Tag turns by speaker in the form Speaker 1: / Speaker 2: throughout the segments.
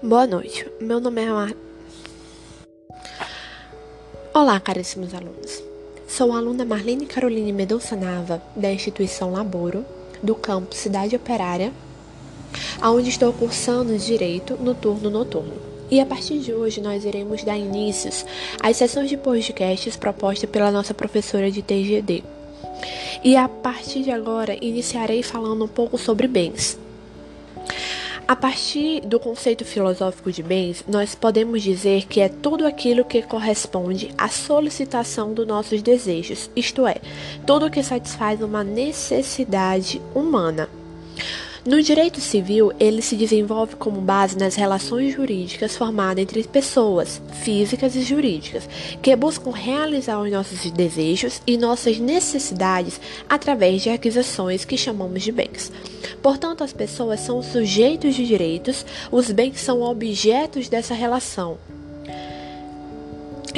Speaker 1: Boa noite, meu nome é Mar... Olá, caríssimos alunos. Sou a aluna Marlene Caroline Mendonça Nava, da instituição Laboro, do campus Cidade Operária, onde estou cursando Direito no turno noturno. E a partir de hoje nós iremos dar inícios às sessões de podcasts propostas pela nossa professora de TGD. E a partir de agora iniciarei falando um pouco sobre bens. A partir do conceito filosófico de bens, nós podemos dizer que é tudo aquilo que corresponde à solicitação dos nossos desejos, isto é, tudo que satisfaz uma necessidade humana. No direito civil, ele se desenvolve como base nas relações jurídicas formadas entre pessoas físicas e jurídicas, que buscam realizar os nossos desejos e nossas necessidades através de aquisições que chamamos de bens. Portanto, as pessoas são sujeitos de direitos, os bens são objetos dessa relação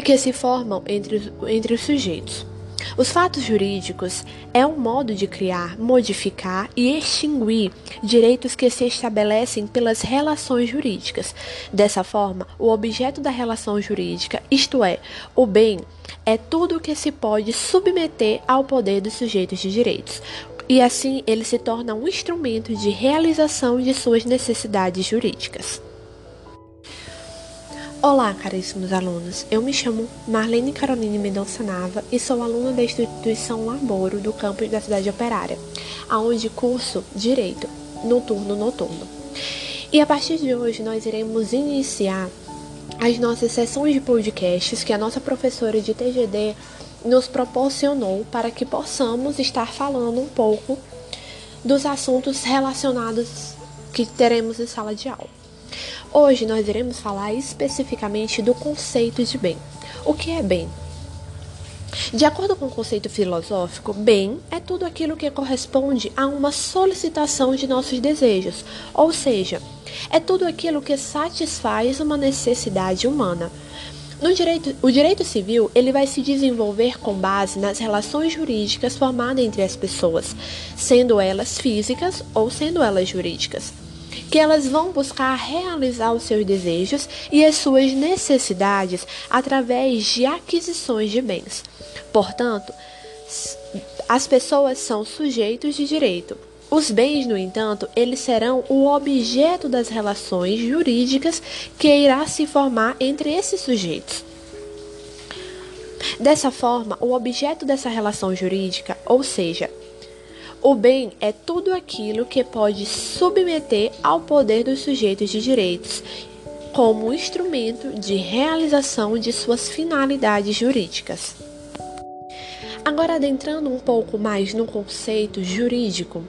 Speaker 1: que se formam entre, entre os sujeitos. Os fatos jurídicos é um modo de criar, modificar e extinguir direitos que se estabelecem pelas relações jurídicas. Dessa forma, o objeto da relação jurídica, isto é, o bem, é tudo o que se pode submeter ao poder dos sujeitos de direitos. E assim ele se torna um instrumento de realização de suas necessidades jurídicas. Olá, caríssimos alunos. Eu me chamo Marlene Caroline Mendonça Nava e sou aluna da instituição Laboro do campus da cidade operária, aonde curso Direito no turno noturno. E a partir de hoje nós iremos iniciar as nossas sessões de podcasts que a nossa professora de TGD nos proporcionou para que possamos estar falando um pouco dos assuntos relacionados que teremos em sala de aula. Hoje nós iremos falar especificamente do conceito de bem. O que é bem? De acordo com o conceito filosófico, bem é tudo aquilo que corresponde a uma solicitação de nossos desejos, ou seja, é tudo aquilo que satisfaz uma necessidade humana. No direito, o direito civil ele vai se desenvolver com base nas relações jurídicas formadas entre as pessoas, sendo elas físicas ou sendo elas jurídicas que elas vão buscar realizar os seus desejos e as suas necessidades através de aquisições de bens. Portanto, as pessoas são sujeitos de direito. Os bens, no entanto, eles serão o objeto das relações jurídicas que irá se formar entre esses sujeitos. Dessa forma, o objeto dessa relação jurídica, ou seja, o bem é tudo aquilo que pode submeter ao poder dos sujeitos de direitos como instrumento de realização de suas finalidades jurídicas. Agora, adentrando um pouco mais no conceito jurídico,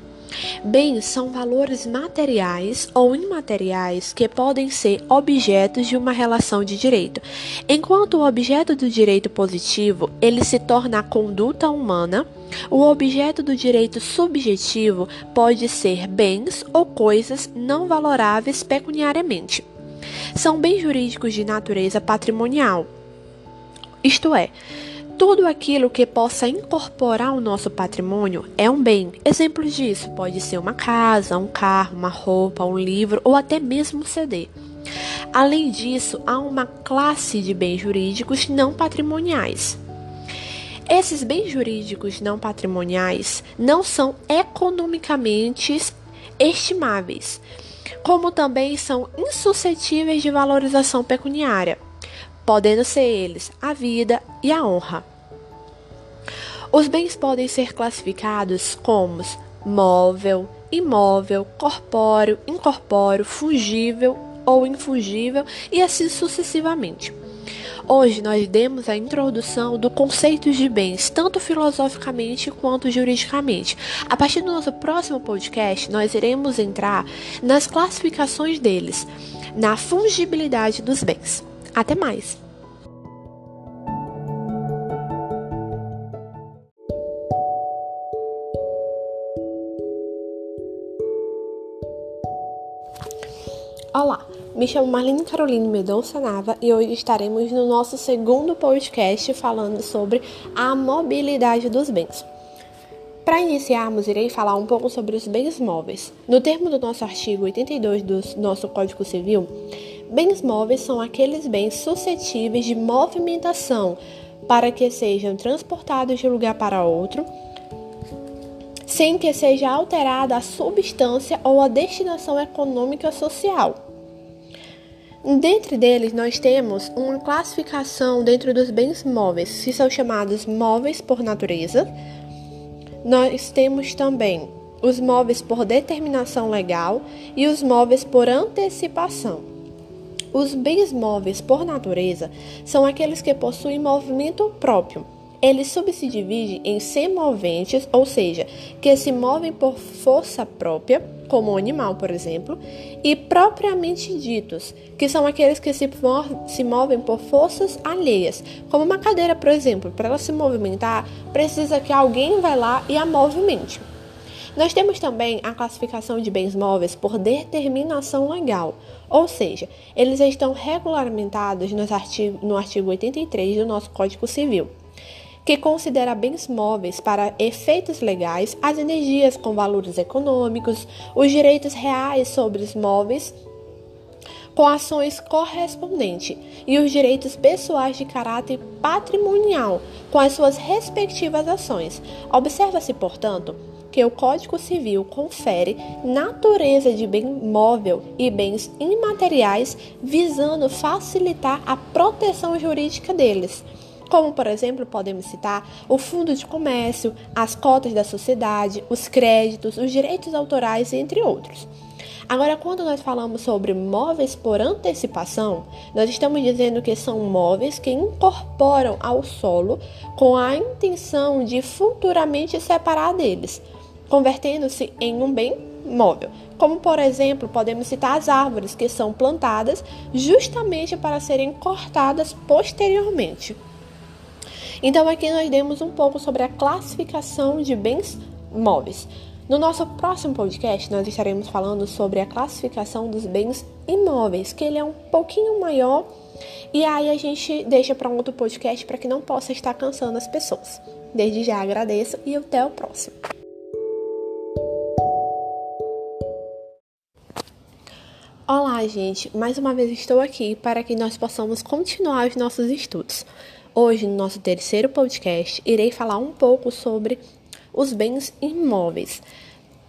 Speaker 1: Bens são valores materiais ou imateriais que podem ser objetos de uma relação de direito. Enquanto o objeto do direito positivo, ele se torna a conduta humana, o objeto do direito subjetivo pode ser bens ou coisas não valoráveis pecuniariamente. São bens jurídicos de natureza patrimonial. Isto é, tudo aquilo que possa incorporar o nosso patrimônio é um bem. Exemplos disso pode ser uma casa, um carro, uma roupa, um livro ou até mesmo um CD. Além disso, há uma classe de bens jurídicos não patrimoniais. Esses bens jurídicos não patrimoniais não são economicamente estimáveis, como também são insuscetíveis de valorização pecuniária, podendo ser eles a vida e a honra. Os bens podem ser classificados como móvel, imóvel, corpóreo, incorpóreo, fungível ou infungível e assim sucessivamente. Hoje nós demos a introdução do conceito de bens, tanto filosoficamente quanto juridicamente. A partir do nosso próximo podcast, nós iremos entrar nas classificações deles, na fungibilidade dos bens. Até mais! Olá, me chamo Marlene Caroline Mendonça Nava e hoje estaremos no nosso segundo podcast falando sobre a mobilidade dos bens. Para iniciarmos, irei falar um pouco sobre os bens móveis. No termo do nosso artigo 82 do nosso Código Civil, Bens móveis são aqueles bens suscetíveis de movimentação para que sejam transportados de um lugar para outro, sem que seja alterada a substância ou a destinação econômica social. Dentre deles, nós temos uma classificação dentro dos bens móveis, que são chamados móveis por natureza. Nós temos também os móveis por determinação legal e os móveis por antecipação. Os bens móveis por natureza são aqueles que possuem movimento próprio. Eles subdividem em semoventes, ou seja, que se movem por força própria como o animal, por exemplo, e propriamente ditos, que são aqueles que se, se movem por forças alheias, como uma cadeira, por exemplo, para ela se movimentar, precisa que alguém vá lá e a movimente. Nós temos também a classificação de bens móveis por determinação legal, ou seja, eles estão regulamentados no artigo 83 do nosso Código Civil que considera bens móveis para efeitos legais as energias com valores econômicos, os direitos reais sobre os móveis com ações correspondentes e os direitos pessoais de caráter patrimonial com as suas respectivas ações. Observa-se, portanto, que o Código Civil confere natureza de bem móvel e bens imateriais visando facilitar a proteção jurídica deles como, por exemplo, podemos citar o fundo de comércio, as cotas da sociedade, os créditos, os direitos autorais, entre outros. Agora, quando nós falamos sobre móveis por antecipação, nós estamos dizendo que são móveis que incorporam ao solo com a intenção de futuramente separar deles, convertendo-se em um bem móvel. Como, por exemplo, podemos citar as árvores que são plantadas justamente para serem cortadas posteriormente. Então, aqui nós demos um pouco sobre a classificação de bens móveis. No nosso próximo podcast, nós estaremos falando sobre a classificação dos bens imóveis, que ele é um pouquinho maior e aí a gente deixa para um outro podcast para que não possa estar cansando as pessoas. Desde já agradeço e até o próximo. Olá, gente! Mais uma vez estou aqui para que nós possamos continuar os nossos estudos. Hoje, no nosso terceiro podcast, irei falar um pouco sobre os bens imóveis.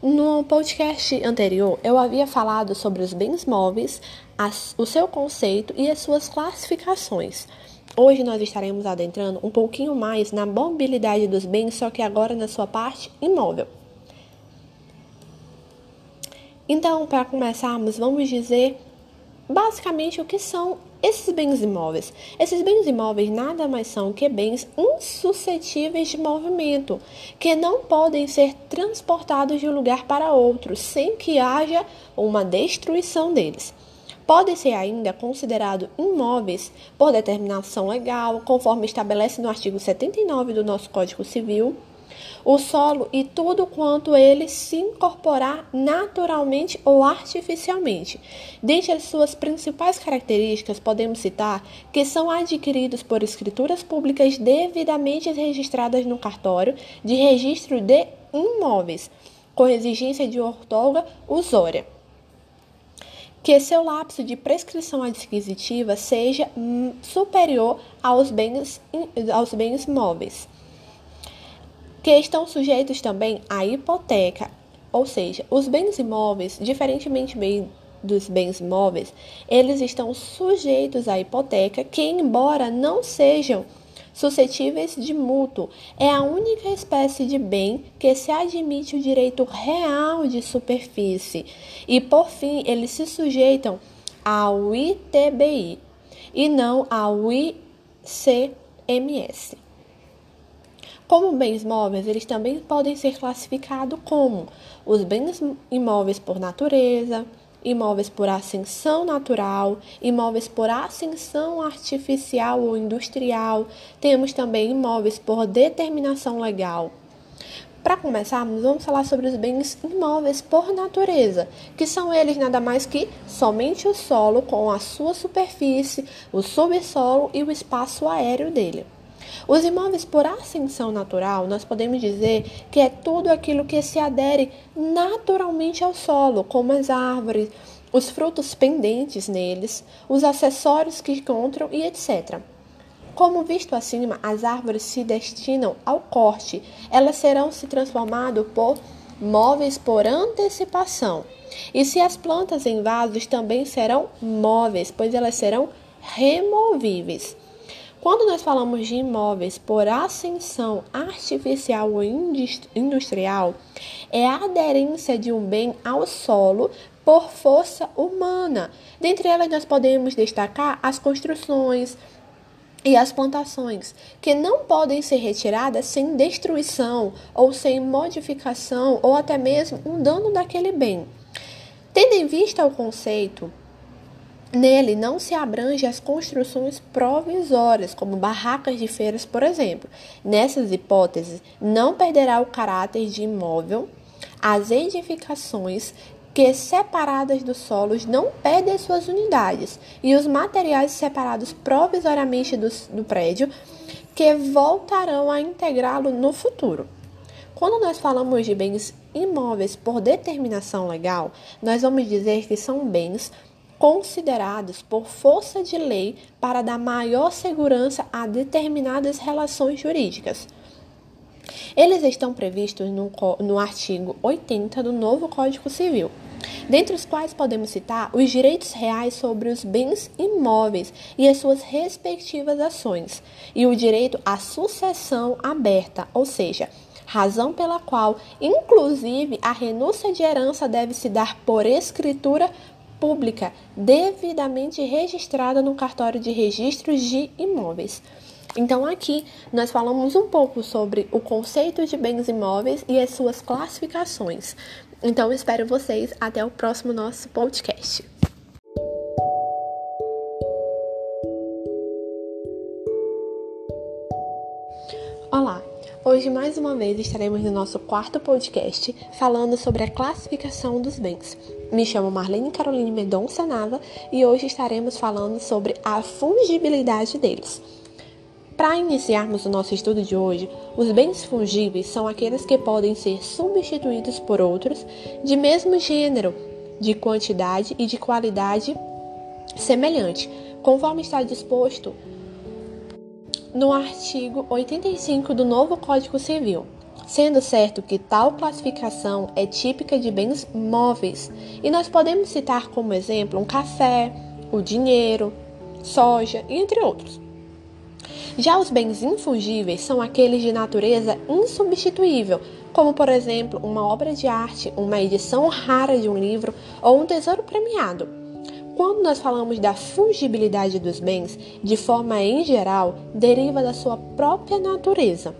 Speaker 1: No podcast anterior, eu havia falado sobre os bens móveis, as, o seu conceito e as suas classificações. Hoje nós estaremos adentrando um pouquinho mais na mobilidade dos bens, só que agora na sua parte imóvel. Então, para começarmos, vamos dizer basicamente o que são esses bens imóveis. Esses bens imóveis nada mais são que bens insuscetíveis de movimento, que não podem ser transportados de um lugar para outro sem que haja uma destruição deles. Podem ser ainda considerados imóveis por determinação legal, conforme estabelece no artigo 79 do nosso Código Civil o solo e tudo quanto ele se incorporar naturalmente ou artificialmente. Dentre as suas principais características, podemos citar que são adquiridos por escrituras públicas devidamente registradas no cartório de registro de imóveis, com exigência de ortoga usória que seu lapso de prescrição adquisitiva seja hum, superior aos bens, aos bens móveis que estão sujeitos também à hipoteca, ou seja, os bens imóveis, diferentemente dos bens móveis, eles estão sujeitos à hipoteca, que embora não sejam suscetíveis de mútuo, é a única espécie de bem que se admite o direito real de superfície. E por fim, eles se sujeitam ao ITBI e não ao ICMS. Como bens móveis, eles também podem ser classificados como os bens imóveis por natureza, imóveis por ascensão natural, imóveis por ascensão artificial ou industrial. Temos também imóveis por determinação legal. Para começarmos, vamos falar sobre os bens imóveis por natureza, que são eles nada mais que somente o solo com a sua superfície, o subsolo e o espaço aéreo dele. Os imóveis por ascensão natural, nós podemos dizer que é tudo aquilo que se adere naturalmente ao solo, como as árvores, os frutos pendentes neles, os acessórios que encontram e etc. Como visto acima, as árvores se destinam ao corte, elas serão se transformadas por móveis por antecipação. E se as plantas em vasos também serão móveis, pois elas serão removíveis. Quando nós falamos de imóveis por ascensão artificial ou industrial, é a aderência de um bem ao solo por força humana. Dentre elas, nós podemos destacar as construções, e as plantações, que não podem ser retiradas sem destruição ou sem modificação ou até mesmo um dano daquele bem. Tendo em vista o conceito Nele não se abrange as construções provisórias, como barracas de feiras, por exemplo. Nessas hipóteses, não perderá o caráter de imóvel as edificações que, separadas dos solos, não perdem suas unidades, e os materiais separados provisoriamente do, do prédio, que voltarão a integrá-lo no futuro. Quando nós falamos de bens imóveis por determinação legal, nós vamos dizer que são bens considerados por força de lei para dar maior segurança a determinadas relações jurídicas. Eles estão previstos no, no artigo 80 do novo Código Civil, dentre os quais podemos citar os direitos reais sobre os bens imóveis e as suas respectivas ações, e o direito à sucessão aberta, ou seja, razão pela qual, inclusive, a renúncia de herança deve se dar por escritura pública devidamente registrada no cartório de registros de imóveis. Então, aqui nós falamos um pouco sobre o conceito de bens imóveis e as suas classificações. Então, espero vocês até o próximo nosso podcast. Olá! Hoje, mais uma vez, estaremos no nosso quarto podcast falando sobre a classificação dos bens. Me chamo Marlene Caroline Mendonça Nava e hoje estaremos falando sobre a fungibilidade deles. Para iniciarmos o nosso estudo de hoje, os bens fungíveis são aqueles que podem ser substituídos por outros de mesmo gênero, de quantidade e de qualidade semelhante, conforme está disposto no artigo 85 do novo Código Civil sendo certo que tal classificação é típica de bens móveis, e nós podemos citar como exemplo um café, o dinheiro, soja, entre outros. Já os bens infungíveis são aqueles de natureza insubstituível, como por exemplo uma obra de arte, uma edição rara de um livro ou um tesouro premiado. Quando nós falamos da fungibilidade dos bens, de forma em geral, deriva da sua própria natureza.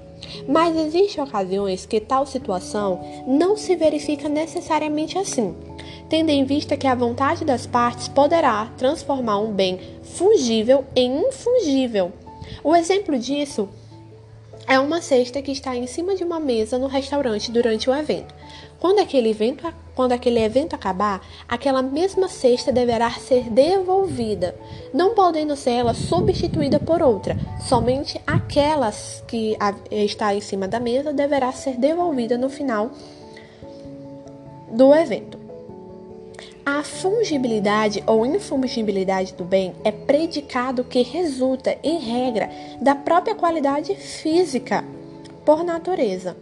Speaker 1: Mas existem ocasiões que tal situação não se verifica necessariamente assim, tendo em vista que a vontade das partes poderá transformar um bem fungível em infungível. O exemplo disso é uma cesta que está em cima de uma mesa no restaurante durante o evento. Quando aquele evento, quando aquele evento acabar, aquela mesma cesta deverá ser devolvida, não podendo ser ela substituída por outra. Somente aquelas que está em cima da mesa deverá ser devolvida no final do evento. A fungibilidade ou infungibilidade do bem é predicado que resulta, em regra, da própria qualidade física, por natureza.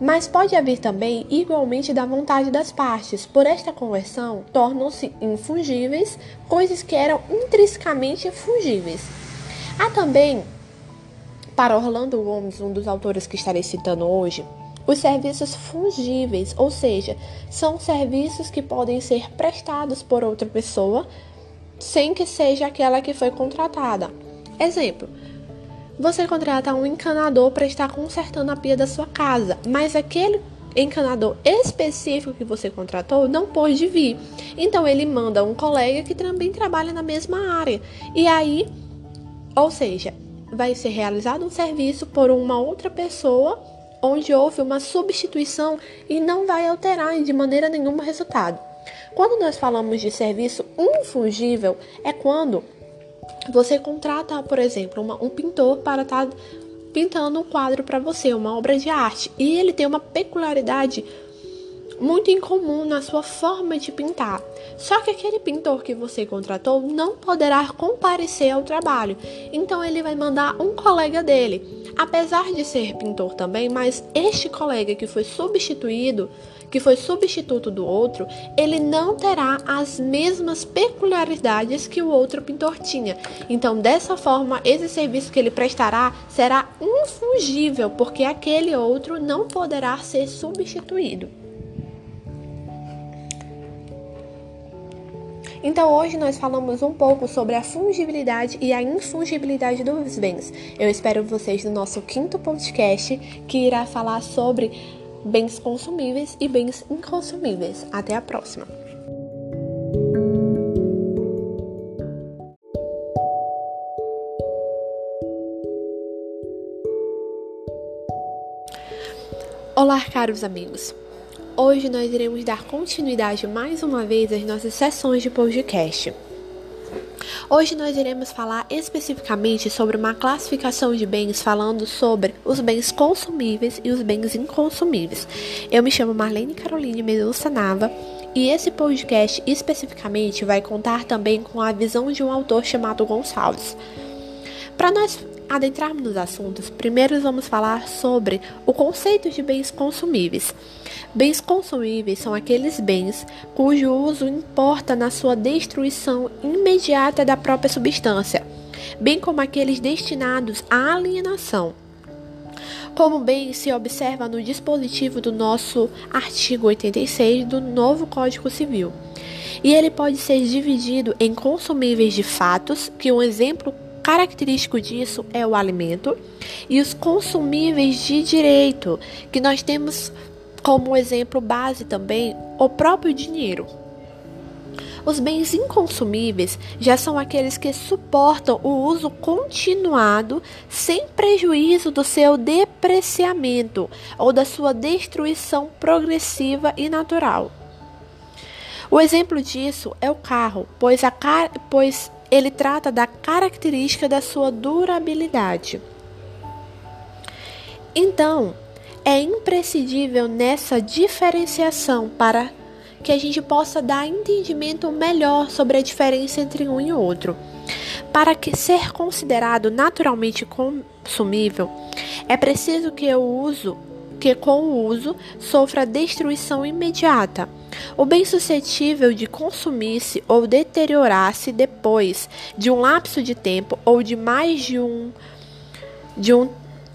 Speaker 1: Mas pode haver também igualmente da vontade das partes. Por esta conversão, tornam-se infungíveis coisas que eram intrinsecamente fungíveis. Há também, para Orlando Gomes, um dos autores que estarei citando hoje, os serviços fungíveis, ou seja, são serviços que podem ser prestados por outra pessoa sem que seja aquela que foi contratada. Exemplo: você contrata um encanador para estar consertando a pia da sua casa, mas aquele encanador específico que você contratou não pôde vir. Então ele manda um colega que também trabalha na mesma área. E aí, ou seja, vai ser realizado um serviço por uma outra pessoa onde houve uma substituição e não vai alterar de maneira nenhuma o resultado. Quando nós falamos de serviço infungível, é quando você contrata, por exemplo, uma, um pintor para estar tá pintando um quadro para você, uma obra de arte, e ele tem uma peculiaridade muito incomum na sua forma de pintar. Só que aquele pintor que você contratou não poderá comparecer ao trabalho, então ele vai mandar um colega dele. Apesar de ser pintor também, mas este colega que foi substituído, que foi substituto do outro, ele não terá as mesmas peculiaridades que o outro pintor tinha. Então, dessa forma, esse serviço que ele prestará será infungível, porque aquele outro não poderá ser substituído. Então hoje nós falamos um pouco sobre a fungibilidade e a infungibilidade dos bens. Eu espero vocês no nosso quinto podcast que irá falar sobre bens consumíveis e bens inconsumíveis. Até a próxima. Olá, caros amigos. Hoje nós iremos dar continuidade mais uma vez às nossas sessões de podcast. Hoje nós iremos falar especificamente sobre uma classificação de bens, falando sobre os bens consumíveis e os bens inconsumíveis. Eu me chamo Marlene Caroline Medusa Nava e esse podcast especificamente vai contar também com a visão de um autor chamado Gonçalves. Para nós adentrarmos nos assuntos, primeiro vamos falar sobre o conceito de bens consumíveis. Bens consumíveis são aqueles bens cujo uso importa na sua destruição imediata da própria substância, bem como aqueles destinados à alienação. Como bem se observa no dispositivo do nosso artigo 86 do novo Código Civil. E ele pode ser dividido em consumíveis de fatos, que um exemplo característico disso é o alimento, e os consumíveis de direito, que nós temos como exemplo base também o próprio dinheiro. Os bens inconsumíveis já são aqueles que suportam o uso continuado sem prejuízo do seu depreciamento ou da sua destruição progressiva e natural. O exemplo disso é o carro, pois, a car pois ele trata da característica da sua durabilidade. Então, é imprescindível nessa diferenciação para que a gente possa dar entendimento melhor sobre a diferença entre um e outro. Para que ser considerado naturalmente consumível, é preciso que o uso que com o uso sofra destruição imediata. O bem suscetível de consumir-se ou deteriorar-se depois de um lapso de tempo ou de mais de um de um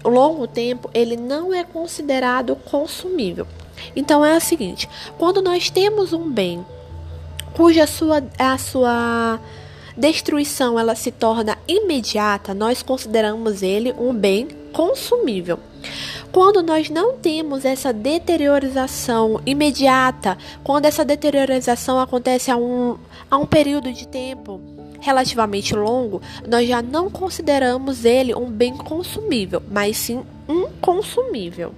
Speaker 1: longo tempo, ele não é considerado consumível. Então é o seguinte: quando nós temos um bem cuja sua, a sua destruição ela se torna imediata, nós consideramos ele um bem consumível. Quando nós não temos essa deteriorização imediata, quando essa deteriorização acontece a um, a um período de tempo relativamente longo, nós já não consideramos ele um bem consumível, mas sim um consumível.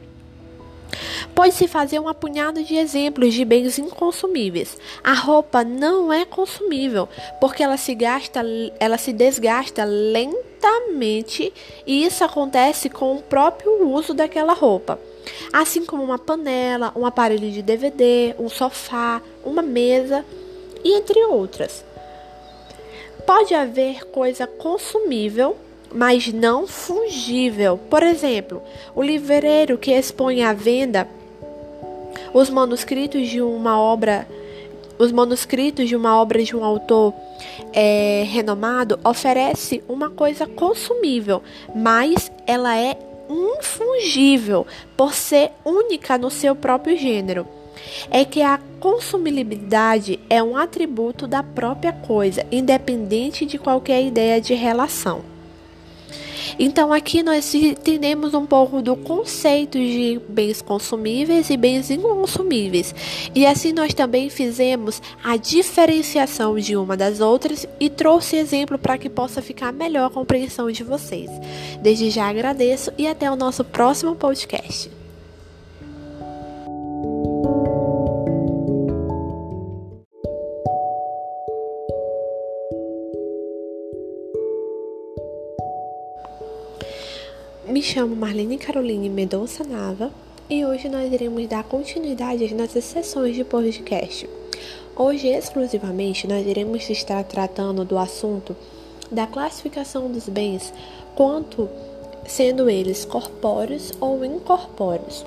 Speaker 1: Pode-se fazer um apunhado de exemplos de bens inconsumíveis. A roupa não é consumível, porque ela se gasta, ela se desgasta lentamente e isso acontece com o próprio uso daquela roupa. Assim como uma panela, um aparelho de DVD, um sofá, uma mesa e entre outras. Pode haver coisa consumível, mas não fungível. Por exemplo, o livreiro que expõe à venda os manuscritos de uma obra os manuscritos de uma obra de um autor é, renomado oferece uma coisa consumível, mas ela é infungível por ser única no seu próprio gênero é que a consumibilidade é um atributo da própria coisa, independente de qualquer ideia de relação. Então, aqui nós entendemos um pouco do conceito de bens consumíveis e bens inconsumíveis. E assim nós também fizemos a diferenciação de uma das outras e trouxe exemplo para que possa ficar melhor a compreensão de vocês. Desde já agradeço e até o nosso próximo podcast. Me chamo Marlene Caroline Mendonça Nava, e hoje nós iremos dar continuidade às nossas sessões de podcast. Hoje, exclusivamente, nós iremos estar tratando do assunto da classificação dos bens quanto sendo eles corpóreos ou incorpóreos.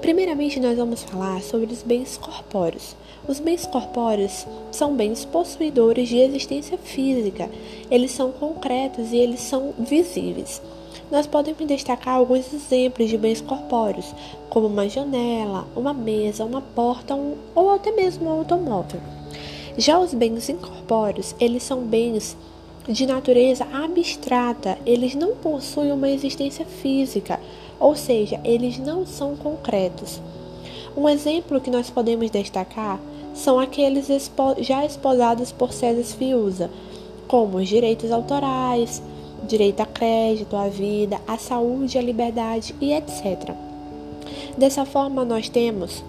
Speaker 1: Primeiramente, nós vamos falar sobre os bens corpóreos. Os bens corpóreos são bens possuidores de existência física. Eles são concretos e eles são visíveis. Nós podemos destacar alguns exemplos de bens corpóreos, como uma janela, uma mesa, uma porta um, ou até mesmo um automóvel. Já os bens incorpóreos, eles são bens de natureza abstrata, eles não possuem uma existência física, ou seja, eles não são concretos. Um exemplo que nós podemos destacar são aqueles já esposados por César Fiuza, como os direitos autorais, direito a crédito, à vida, à saúde, à liberdade e etc. Dessa forma, nós temos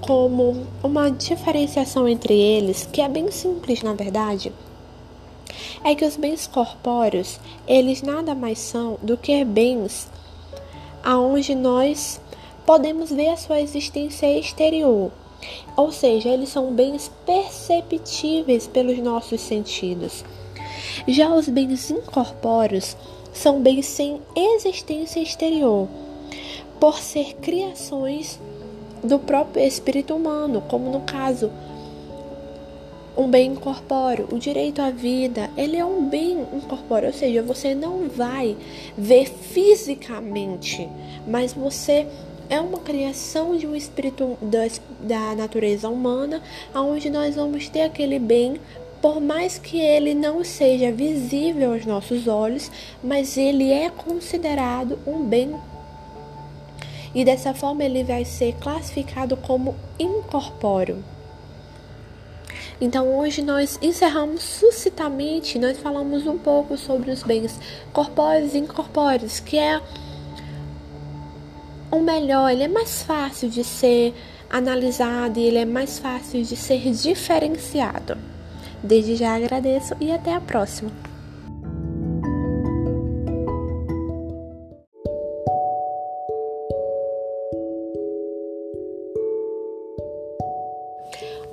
Speaker 1: como uma diferenciação entre eles, que é bem simples na verdade, é que os bens corpóreos, eles nada mais são do que bens aonde nós podemos ver a sua existência exterior. Ou seja, eles são bens perceptíveis pelos nossos sentidos. Já os bens incorpóreos são bens sem existência exterior, por ser criações do próprio espírito humano, como no caso um bem incorpóreo. O direito à vida, ele é um bem incorpóreo, ou seja, você não vai ver fisicamente, mas você é uma criação de um espírito da, da natureza humana, onde nós vamos ter aquele bem, por mais que ele não seja visível aos nossos olhos, mas ele é considerado um bem. E dessa forma ele vai ser classificado como incorpóreo. Então hoje nós encerramos suscitamente, nós falamos um pouco sobre os bens corpóreos e incorpóreos, que é o melhor, ele é mais fácil de ser analisado e ele é mais fácil de ser diferenciado. Desde já agradeço e até a próxima.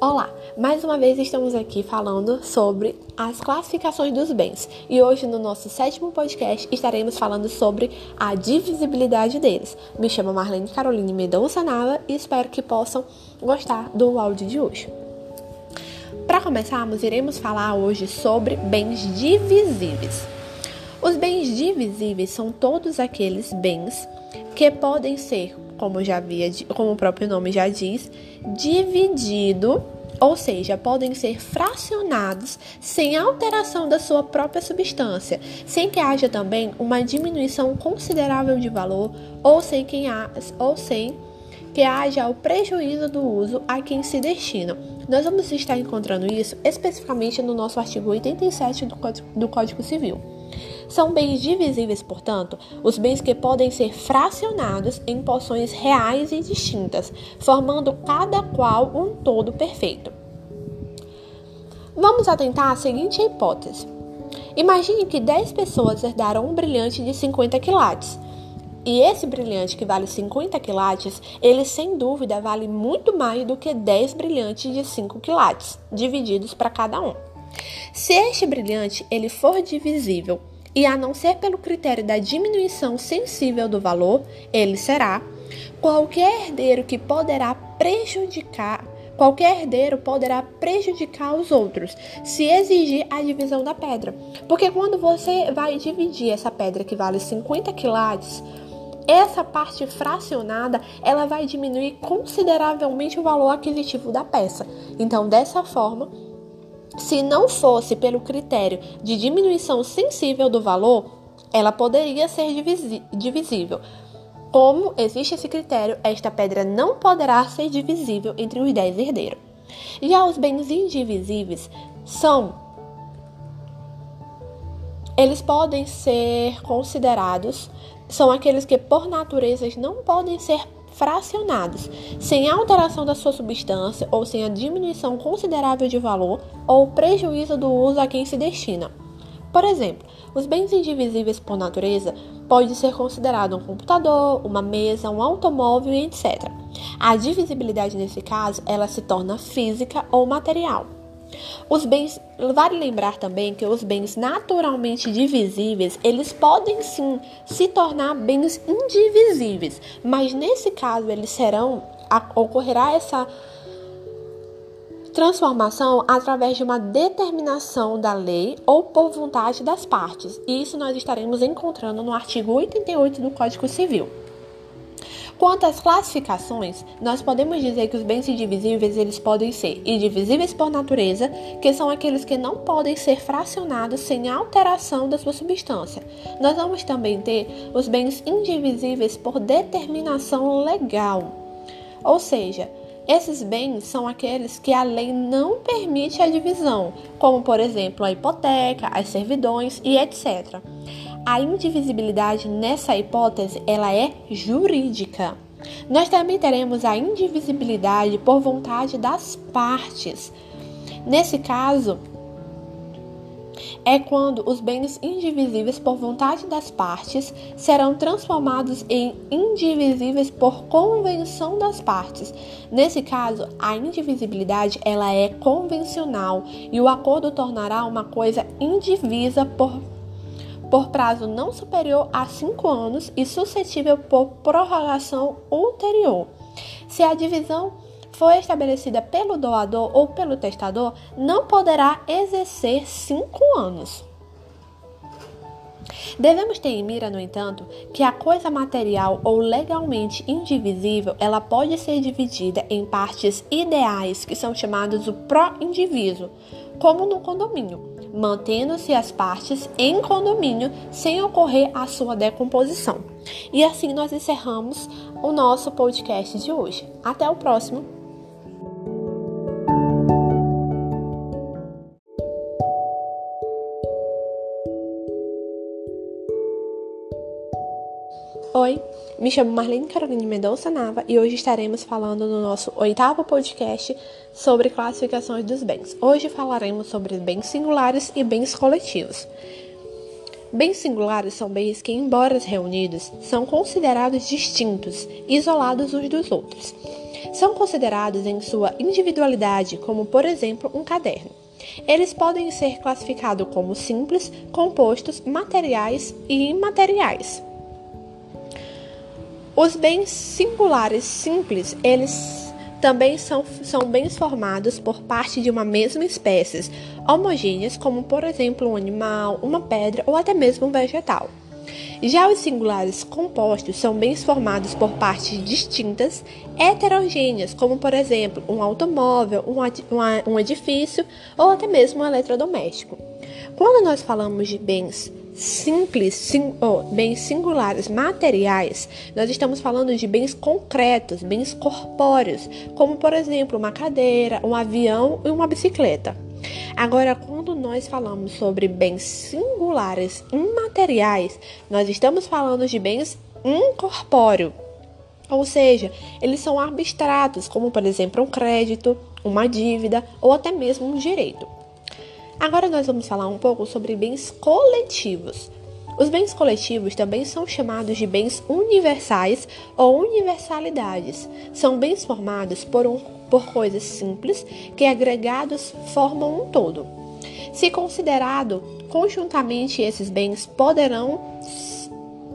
Speaker 1: Olá, mais uma vez estamos aqui falando sobre as classificações dos bens e hoje no nosso sétimo podcast estaremos falando sobre a divisibilidade deles. Me chamo Marlene Caroline Mendonça Nava e espero que possam gostar do áudio de hoje. Para começarmos, iremos falar hoje sobre bens divisíveis. Os bens divisíveis são todos aqueles bens que podem ser como já havia, como o próprio nome já diz, dividido, ou seja, podem ser fracionados sem alteração da sua própria substância, sem que haja também uma diminuição considerável de valor ou sem que, ou sem que haja o prejuízo do uso a quem se destinam. Nós vamos estar encontrando isso especificamente no nosso artigo 87 do Código, do Código Civil. São bens divisíveis, portanto, os bens que podem ser fracionados em porções reais e distintas, formando cada qual um todo perfeito. Vamos atentar à seguinte hipótese. Imagine que 10 pessoas herdaram um brilhante de 50 quilates. E esse brilhante que vale 50 quilates, ele sem dúvida vale muito mais do que 10 brilhantes de 5 quilates, divididos para cada um. Se este brilhante ele for divisível e a não ser pelo critério da diminuição sensível do valor, ele será qualquer herdeiro que poderá prejudicar Qualquer herdeiro poderá prejudicar os outros se exigir a divisão da pedra. Porque quando você vai dividir essa pedra que vale 50 quilates, essa parte fracionada ela vai diminuir consideravelmente o valor aquisitivo da peça. Então, dessa forma, se não fosse pelo critério de diminuição sensível do valor, ela poderia ser divisível. Como existe esse critério, esta pedra não poderá ser divisível entre os dez herdeiros. Já os bens indivisíveis são. Eles podem ser considerados, são aqueles que por natureza não podem ser fracionados, sem alteração da sua substância ou sem a diminuição considerável de valor ou prejuízo do uso a quem se destina. Por exemplo, os bens indivisíveis por natureza podem ser considerados um computador, uma mesa, um automóvel etc. A divisibilidade nesse caso, ela se torna física ou material. Os bens, vale lembrar também que os bens naturalmente divisíveis, eles podem sim se tornar bens indivisíveis, mas nesse caso eles serão ocorrerá essa transformação através de uma determinação da lei ou por vontade das partes. E isso nós estaremos encontrando no artigo 88 do Código Civil. Quanto às classificações, nós podemos dizer que os bens indivisíveis eles podem ser indivisíveis por natureza, que são aqueles que não podem ser fracionados sem alteração da sua substância. Nós vamos também ter os bens indivisíveis por determinação legal, ou seja, esses bens são aqueles que a lei não permite a divisão, como por exemplo a hipoteca, as servidões e etc. A indivisibilidade nessa hipótese ela é jurídica. Nós também teremos a indivisibilidade por vontade das partes. Nesse caso, é quando os bens indivisíveis por vontade das partes serão transformados em indivisíveis por convenção das partes. Nesse caso, a indivisibilidade ela é convencional e o acordo tornará uma coisa indivisa por por prazo não superior a cinco anos e suscetível por prorrogação ulterior. Se a divisão foi estabelecida pelo doador ou pelo testador não poderá exercer cinco anos. Devemos ter em mira, no entanto, que a coisa material ou legalmente indivisível, ela pode ser dividida em partes ideais, que são chamadas o pró-indiviso, como no condomínio, mantendo-se as partes em condomínio sem ocorrer a sua decomposição. E assim nós encerramos o nosso podcast de hoje. Até o próximo Oi, me chamo Marlene Carolina Mendonça Nava e hoje estaremos falando no nosso oitavo podcast sobre classificações dos bens. Hoje falaremos sobre bens singulares e bens coletivos. Bens singulares são bens que, embora reunidos, são considerados distintos, isolados uns dos outros. São considerados em sua individualidade, como por exemplo um caderno. Eles podem ser classificados como simples, compostos, materiais e imateriais. Os bens singulares simples, eles também são, são bens formados por parte de uma mesma espécie, homogêneas, como por exemplo um animal, uma pedra ou até mesmo um vegetal. Já os singulares compostos são bens formados por partes distintas, heterogêneas, como por exemplo um automóvel, um, um edifício ou até mesmo um eletrodoméstico. Quando nós falamos de bens simples, sim, oh, bens singulares, materiais, nós estamos falando de bens concretos, bens corpóreos, como por exemplo uma cadeira, um avião e uma bicicleta. Agora, quando nós falamos sobre bens singulares, imateriais, nós estamos falando de bens incorpóreos. Ou seja, eles são abstratos, como por exemplo um crédito, uma dívida ou até mesmo um direito. Agora nós vamos falar um pouco sobre bens coletivos. Os bens coletivos também são chamados de bens universais ou universalidades. São bens formados por, um, por coisas simples que agregados formam um todo. Se considerado conjuntamente, esses bens poderão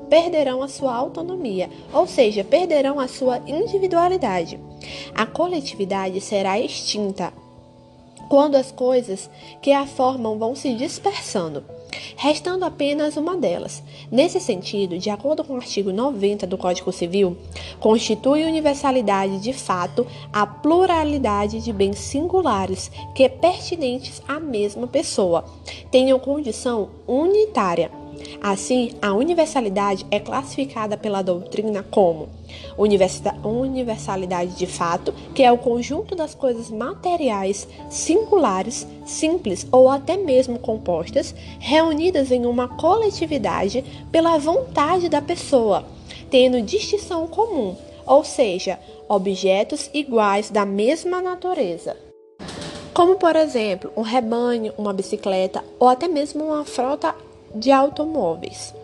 Speaker 1: perderão a sua autonomia, ou seja, perderão a sua individualidade. A coletividade será extinta quando as coisas que a formam vão se dispersando, restando apenas uma delas. Nesse sentido, de acordo com o artigo 90 do Código Civil, constitui universalidade de fato a pluralidade de bens singulares que pertinentes à mesma pessoa, tenham condição unitária Assim, a universalidade é classificada pela doutrina como universalidade de fato, que é o conjunto das coisas materiais singulares, simples ou até mesmo compostas, reunidas em uma coletividade pela vontade da pessoa, tendo distinção comum, ou seja, objetos iguais da mesma natureza. como por exemplo um rebanho, uma bicicleta ou até mesmo uma frota de automóveis.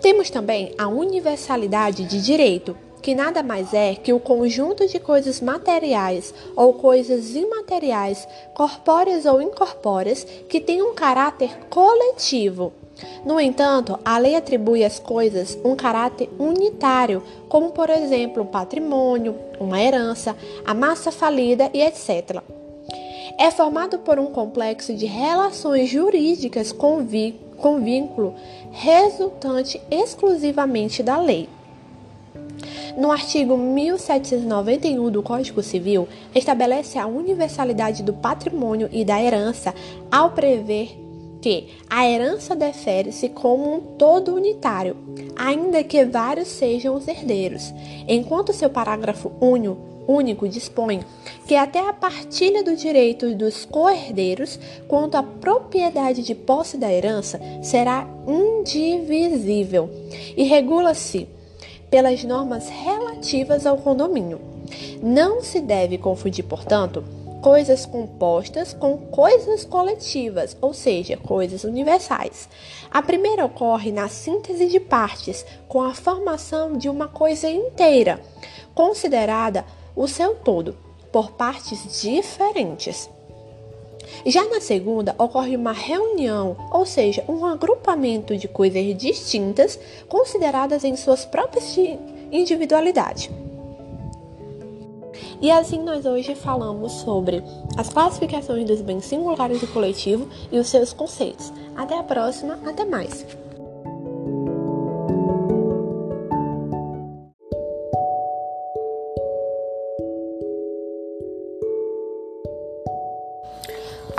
Speaker 1: Temos também a universalidade de direito, que nada mais é que o conjunto de coisas materiais ou coisas imateriais, corpóreas ou incorpóreas, que têm um caráter coletivo. No entanto, a lei atribui às coisas um caráter unitário, como por exemplo o patrimônio, uma herança, a massa falida e etc. É formado por um complexo de relações jurídicas com, com vínculo resultante exclusivamente da lei. No artigo 1791 do Código Civil, estabelece a universalidade do patrimônio e da herança ao prever que a herança defere-se como um todo unitário, ainda que vários sejam os herdeiros, enquanto seu parágrafo único único dispõe que até a partilha do direito dos co-herdeiros quanto à propriedade de posse da herança será indivisível e regula-se pelas normas relativas ao condomínio. Não se deve confundir, portanto, coisas compostas com coisas coletivas, ou seja, coisas universais. A primeira ocorre na síntese de partes, com a formação de uma coisa inteira, considerada o seu todo, por partes diferentes. Já na segunda, ocorre uma reunião, ou seja, um agrupamento de coisas distintas, consideradas em suas próprias individualidade. E assim nós hoje falamos sobre as classificações dos bens singulares e coletivo e os seus conceitos. Até a próxima, até mais!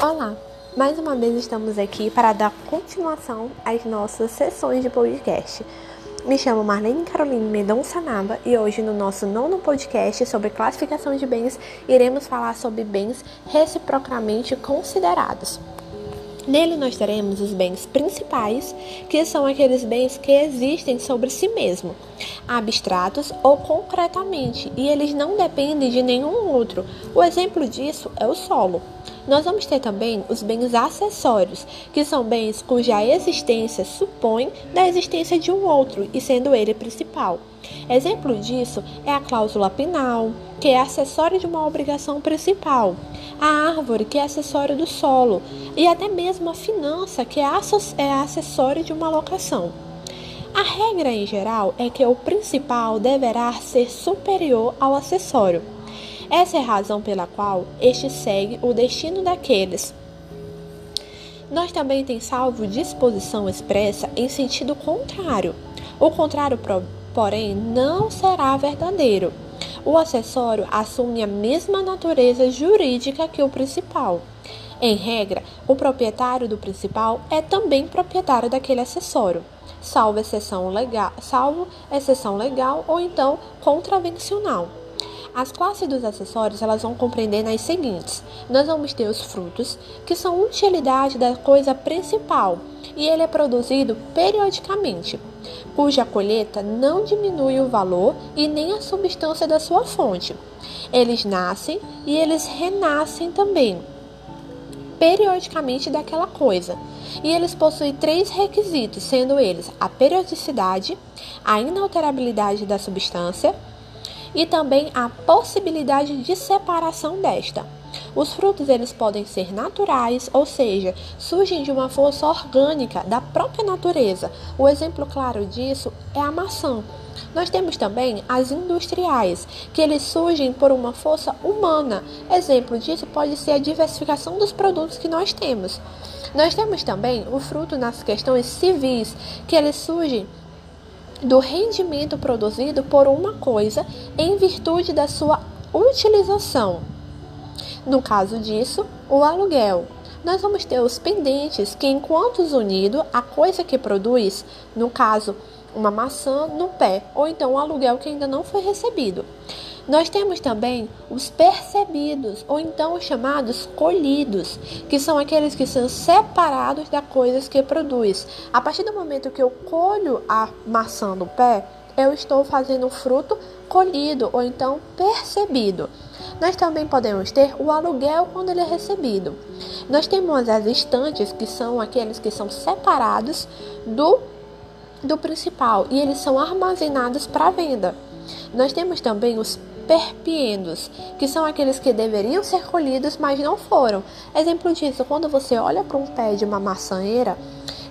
Speaker 1: Olá! Mais uma vez estamos aqui para dar continuação às nossas sessões de podcast. Me chamo Marlene Caroline Mendonça Nava e hoje no nosso nono podcast sobre classificação de bens iremos falar sobre bens reciprocamente considerados. Nele nós teremos os bens principais, que são aqueles bens que existem sobre si mesmo, abstratos ou concretamente, e eles não dependem de nenhum outro. O exemplo disso é o solo. Nós vamos ter também os bens acessórios, que são bens cuja existência supõe da existência de um outro e sendo ele principal. Exemplo disso é a cláusula penal, que é acessória de uma obrigação principal, a árvore, que é acessória do solo, e até mesmo a finança, que é, é acessória de uma locação. A regra em geral é que o principal deverá ser superior ao acessório. Essa é a razão pela qual este segue o destino daqueles. Nós também tem salvo disposição expressa em sentido contrário. O contrário, porém, não será verdadeiro. O acessório assume a mesma natureza jurídica que o principal. Em regra, o proprietário do principal é também proprietário daquele acessório, salvo exceção legal, salvo exceção legal ou então contravencional. As classes dos acessórios elas vão compreender nas seguintes: nós vamos ter os frutos, que são utilidade da coisa principal, e ele é produzido periodicamente, cuja colheita não diminui o valor e nem a substância da sua fonte. Eles nascem e eles renascem também, periodicamente daquela coisa. E eles possuem três requisitos, sendo eles a periodicidade, a inalterabilidade da substância e também a possibilidade de separação desta. Os frutos eles podem ser naturais, ou seja, surgem de uma força orgânica da própria natureza. O exemplo claro disso é a maçã. Nós temos também as industriais, que eles surgem por uma força humana. Exemplo disso pode ser a diversificação dos produtos que nós temos. Nós temos também o fruto nas questões civis, que eles surgem do rendimento produzido por uma coisa em virtude da sua utilização. No caso disso, o aluguel. Nós vamos ter os pendentes, que enquanto unido a coisa que produz, no caso, uma maçã no pé, ou então um aluguel que ainda não foi recebido. Nós temos também os percebidos, ou então os chamados colhidos, que são aqueles que são separados das coisas que produz. A partir do momento que eu colho a maçã no pé, eu estou fazendo fruto colhido ou então percebido. Nós também podemos ter o aluguel quando ele é recebido. Nós temos as estantes, que são aqueles que são separados do, do principal e eles são armazenados para venda. Nós temos também os perpiendos, que são aqueles que deveriam ser colhidos, mas não foram. Exemplo disso, quando você olha para um pé de uma maçãeira,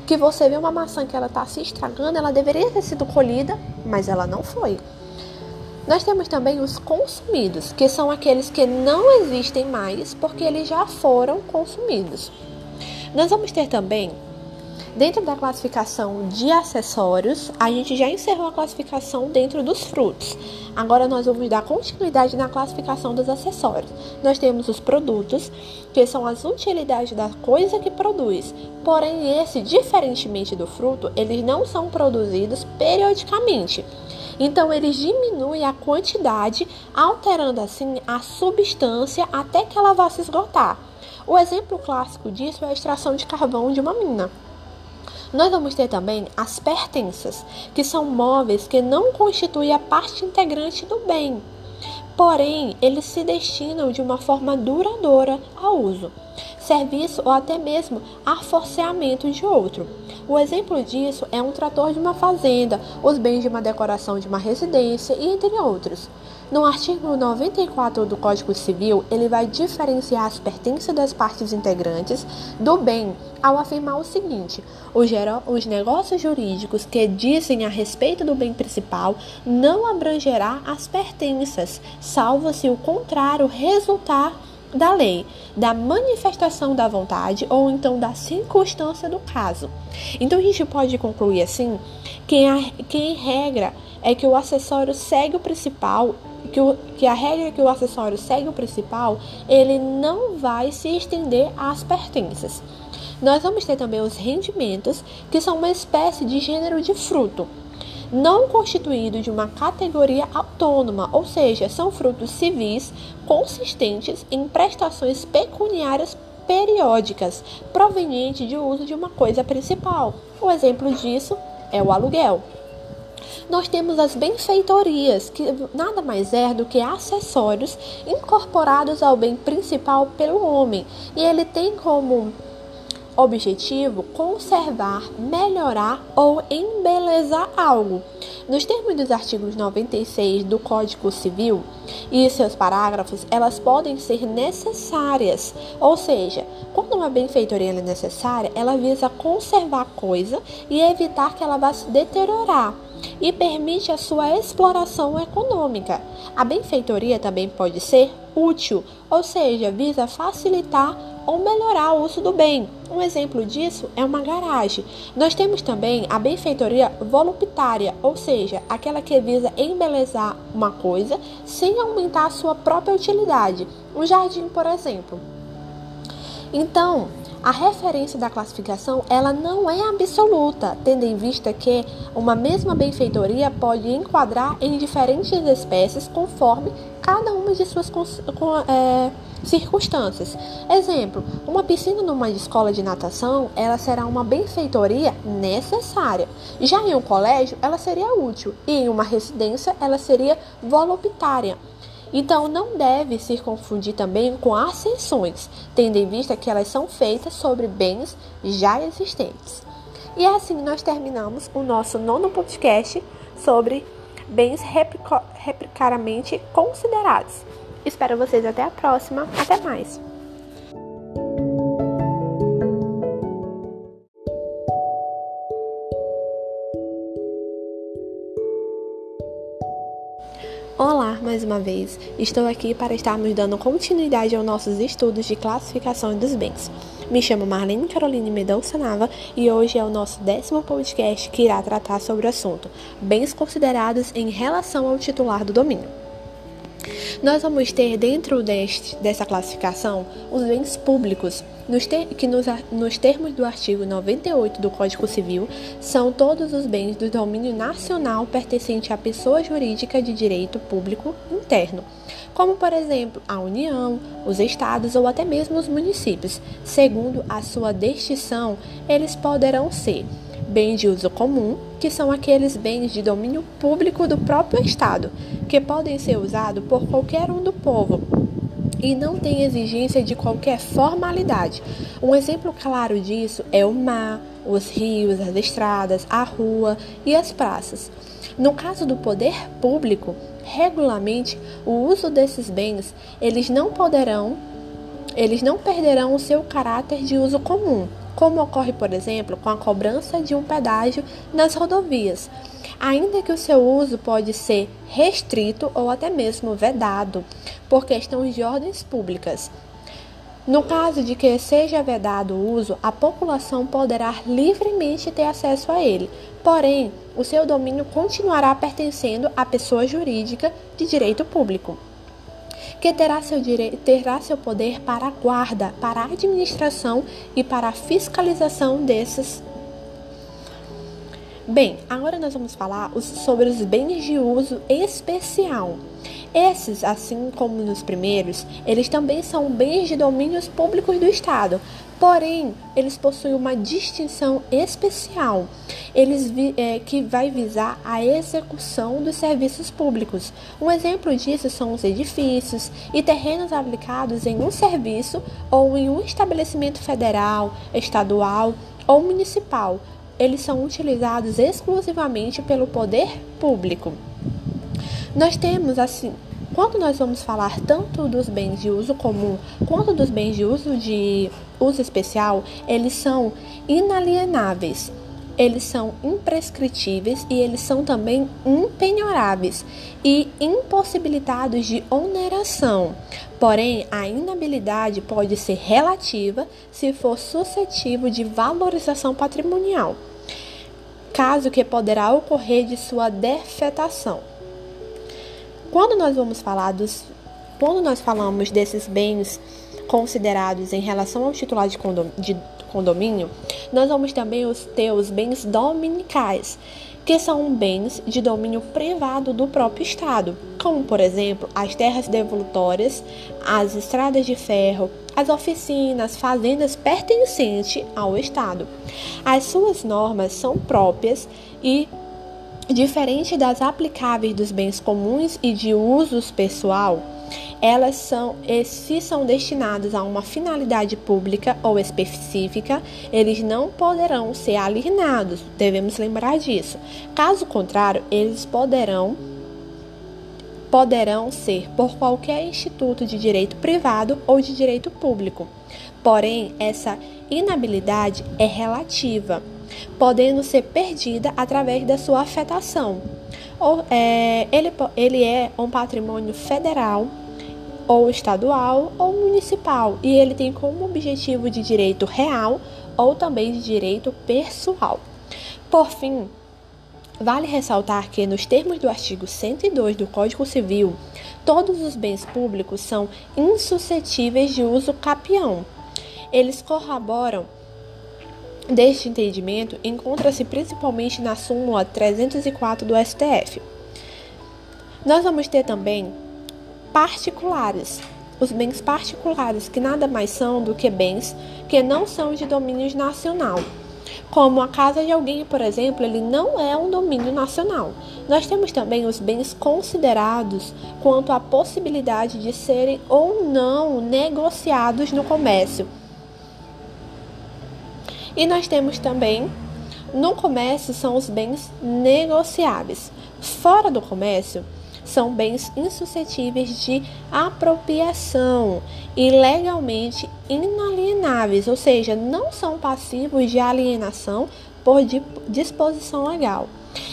Speaker 1: que você vê uma maçã que ela está se estragando, ela deveria ter sido colhida, mas ela não foi. Nós temos também os consumidos, que são aqueles que não existem mais porque eles já foram consumidos. Nós vamos ter também Dentro da classificação de acessórios, a gente já encerrou a classificação dentro dos frutos. Agora nós vamos dar continuidade na classificação dos acessórios. Nós temos os produtos, que são as utilidades da coisa que produz. Porém, esse, diferentemente do fruto, eles não são produzidos periodicamente. Então, eles diminuem a quantidade, alterando assim a substância até que ela vá se esgotar. O exemplo clássico disso é a extração de carvão de uma mina. Nós vamos ter também as pertenças, que são móveis que não constituem a parte integrante do bem, porém eles se destinam de uma forma duradoura ao uso, serviço ou até mesmo a forceamento de outro. O exemplo disso é um trator de uma fazenda, os bens de uma decoração de uma residência e entre outros. No artigo 94 do Código Civil, ele vai diferenciar as pertences das partes integrantes do bem ao afirmar o seguinte: os negócios jurídicos que dizem a respeito do bem principal não abrangerá as pertences, salvo se o contrário resultar da lei, da manifestação da vontade ou então da circunstância do caso. Então a gente pode concluir assim que, a, que em regra é que o acessório segue o principal que, o, que a regra que o acessório segue o principal, ele não vai se estender às pertences. Nós vamos ter também os rendimentos, que são uma espécie de gênero de fruto, não constituído de uma categoria autônoma, ou seja, são frutos civis consistentes em prestações pecuniárias periódicas, provenientes de uso de uma coisa principal. O exemplo disso é o aluguel nós temos as benfeitorias, que nada mais é do que acessórios incorporados ao bem principal pelo homem, e ele tem como objetivo conservar, melhorar ou embelezar algo. Nos termos dos artigos 96 do Código Civil e seus parágrafos, elas podem ser necessárias, ou seja, quando uma benfeitoria é necessária, ela visa conservar a coisa e evitar que ela vá se deteriorar e permite a sua exploração econômica. A benfeitoria também pode ser útil, ou seja, visa facilitar ou melhorar o uso do bem. Um exemplo disso é uma garagem. Nós temos também a benfeitoria voluptária, ou seja, aquela que visa embelezar uma coisa sem aumentar a sua própria utilidade. Um jardim, por exemplo. Então, a referência da classificação ela não é absoluta, tendo em vista que uma mesma benfeitoria pode enquadrar em diferentes espécies conforme cada uma de suas é, circunstâncias. Exemplo, uma piscina numa escola de natação, ela será uma benfeitoria necessária. Já em um colégio, ela seria útil e em uma residência, ela seria voluptária. Então, não deve se confundir também com ascensões, tendo em vista que elas são feitas sobre bens já existentes. E assim nós terminamos o nosso nono podcast sobre bens replicariamente considerados. Espero vocês até a próxima. Até mais! Olá, mais uma vez. Estou aqui para estarmos dando continuidade aos nossos estudos de classificação dos bens. Me chamo Marlene Caroline Medonça Nava e hoje é o nosso décimo podcast que irá tratar sobre o assunto bens considerados em relação ao titular do domínio. Nós vamos ter dentro deste, dessa classificação os bens públicos, nos ter, que nos, nos termos do artigo 98 do Código Civil, são todos os bens do domínio nacional pertencente à pessoa jurídica de direito público interno, como, por exemplo, a União, os estados ou até mesmo os municípios. Segundo a sua destição, eles poderão ser bens de uso comum, que são aqueles bens de domínio público do próprio Estado, que podem ser usados por qualquer um do povo, e não tem exigência de qualquer formalidade. Um exemplo claro disso é o mar, os rios, as estradas, a rua e as praças. No caso do poder público, regularmente o uso desses bens, eles não poderão, eles não perderão o seu caráter de uso comum, como ocorre, por exemplo, com a cobrança de um pedágio nas rodovias, ainda que o seu uso pode ser restrito ou até mesmo vedado por questões de ordens públicas. No caso de que seja vedado o uso, a população poderá livremente ter acesso a ele, porém, o seu domínio continuará pertencendo à pessoa jurídica de direito público, que terá seu, terá seu poder para a guarda, para a administração e para a fiscalização desses Bem, agora nós vamos falar sobre os bens de uso especial. Esses, assim como nos primeiros, eles também são bens de domínios públicos do Estado, porém eles possuem uma distinção especial, eles é, que vai visar a execução dos serviços públicos. Um exemplo disso são os edifícios e terrenos aplicados em um serviço ou em um estabelecimento federal, estadual ou municipal eles são utilizados exclusivamente pelo poder público. Nós temos assim, quando nós vamos falar tanto dos bens de uso comum quanto dos bens de uso de uso especial, eles são inalienáveis. Eles são imprescritíveis e eles são também impenhoráveis e impossibilitados de oneração. Porém, a inabilidade pode ser relativa se for suscetível de valorização patrimonial caso que poderá ocorrer de sua defetação. Quando nós vamos falar dos quando nós falamos desses bens considerados em relação ao titular de condomínio, nós vamos também ter os bens dominicais, que são bens de domínio privado do próprio Estado, como, por exemplo, as terras devolutórias, as estradas de ferro, as oficinas, fazendas pertencentes ao Estado. As suas normas são próprias e diferente das aplicáveis dos bens comuns e de usos pessoal, elas são, se são destinados a uma finalidade pública ou específica, eles não poderão ser alienados, devemos lembrar disso. Caso contrário, eles poderão poderão ser por qualquer instituto de direito privado ou de direito público. Porém, essa inabilidade é relativa, podendo ser perdida através da sua afetação. Ou, é, ele, ele é um patrimônio federal ou estadual ou municipal, e ele tem como objetivo de direito real ou também de direito pessoal. Por fim, vale ressaltar que, nos termos do artigo 102 do Código Civil, todos os bens públicos são insuscetíveis de uso capião. Eles corroboram deste entendimento encontra-se principalmente na súmula 304 do STF. Nós vamos ter também particulares. Os bens particulares, que nada mais são do que bens que não são de domínio nacional. Como a casa de alguém, por exemplo, ele não é um domínio nacional. Nós temos também os bens considerados quanto à possibilidade de serem ou não negociados no comércio. E nós temos também no comércio são os bens negociáveis. Fora do comércio, são bens insuscetíveis de apropriação e legalmente inalienáveis, ou seja, não são passivos de alienação por disposição legal.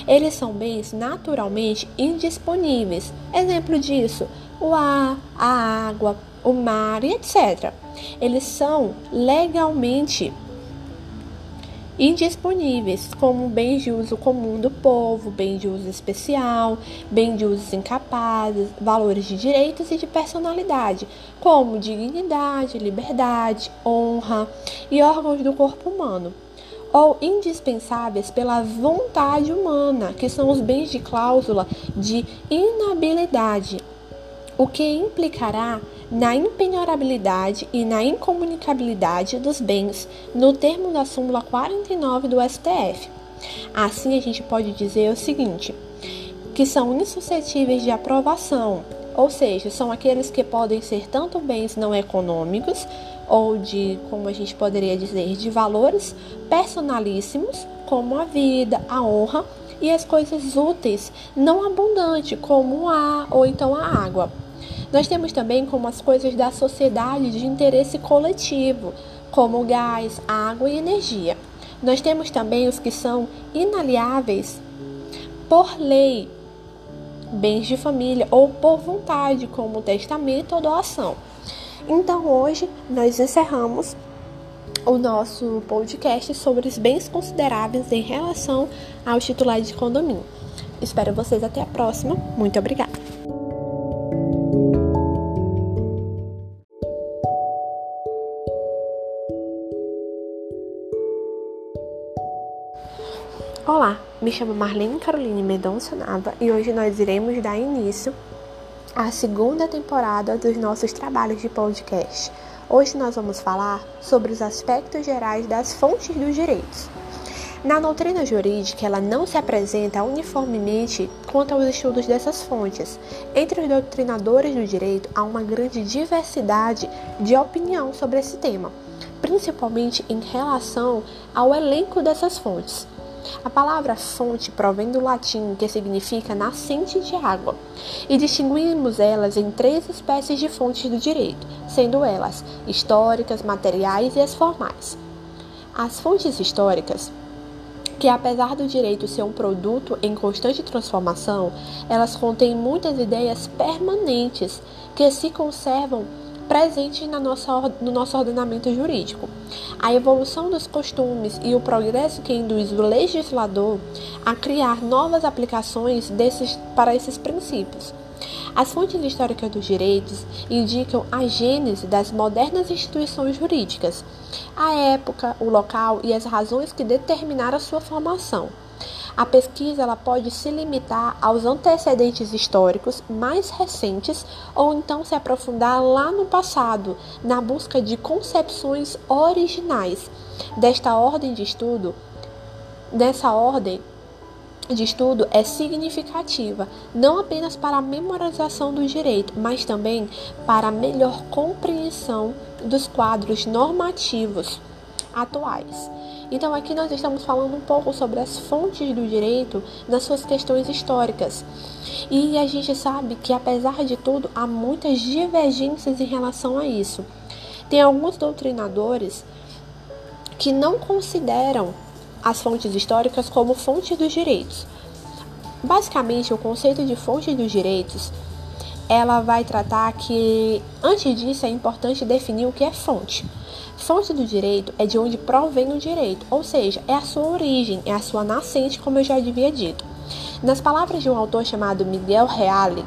Speaker 1: Eles são bens naturalmente indisponíveis. Exemplo disso: o ar, a água, o mar etc. Eles são legalmente indisponíveis, como bens de uso comum do povo, bem de uso especial, bem de usos incapazes, valores de direitos e de personalidade, como dignidade, liberdade, honra e órgãos do corpo humano, ou indispensáveis pela vontade humana, que são os bens de cláusula de inabilidade, o que implicará na impenhorabilidade e na incomunicabilidade dos bens, no termo da súmula 49 do STF. Assim, a gente pode dizer o seguinte: que são insuscetíveis de aprovação, ou seja, são aqueles que podem ser tanto bens não econômicos ou de, como a gente poderia dizer, de valores personalíssimos, como a vida, a honra e as coisas úteis, não abundantes, como o ar ou então a água. Nós temos também como as coisas da sociedade de interesse coletivo, como gás, água e energia. Nós temos também os que são inaliáveis por lei, bens de família ou por vontade, como testamento ou doação. Então hoje nós encerramos o nosso podcast sobre os bens consideráveis em relação aos titulares de condomínio. Espero vocês até a próxima. Muito obrigada. Olá, me chamo Marlene Caroline Mendonça Nava e hoje nós iremos dar início à segunda temporada dos nossos trabalhos de podcast. Hoje nós vamos falar sobre os aspectos gerais das fontes dos direitos. Na doutrina jurídica, ela não se apresenta uniformemente quanto aos estudos dessas fontes. Entre os doutrinadores do direito há uma grande diversidade de opinião sobre esse tema, principalmente em relação ao elenco dessas fontes. A palavra fonte provém do latim, que significa nascente de água, e distinguimos elas em três espécies de fontes do direito, sendo elas históricas, materiais e as formais. As fontes históricas que apesar do direito ser um produto em constante transformação, elas contêm muitas ideias permanentes que se conservam presentes na nossa, no nosso ordenamento jurídico. A evolução dos costumes e o progresso que induz o legislador a criar novas aplicações desses, para esses princípios. As fontes históricas dos direitos indicam a gênese das modernas instituições jurídicas, a época, o local e as razões que determinaram sua formação. A pesquisa ela pode se limitar aos antecedentes históricos mais recentes ou então se aprofundar lá no passado, na busca de concepções originais. Desta ordem de estudo, dessa ordem de estudo é significativa, não apenas para a memorização do direito, mas também para a melhor compreensão dos quadros normativos atuais. Então, aqui nós estamos falando um pouco sobre as fontes do direito nas suas questões históricas. E a gente sabe que, apesar de tudo, há muitas divergências em relação a isso. Tem alguns doutrinadores que não consideram as fontes históricas como fontes dos direitos. Basicamente, o conceito de fonte dos direitos ela vai tratar que antes disso é importante definir o que é fonte. Fonte do direito é de onde provém o direito, ou seja, é a sua origem, é a sua nascente, como eu já havia dito. Nas palavras de um autor chamado Miguel Reale,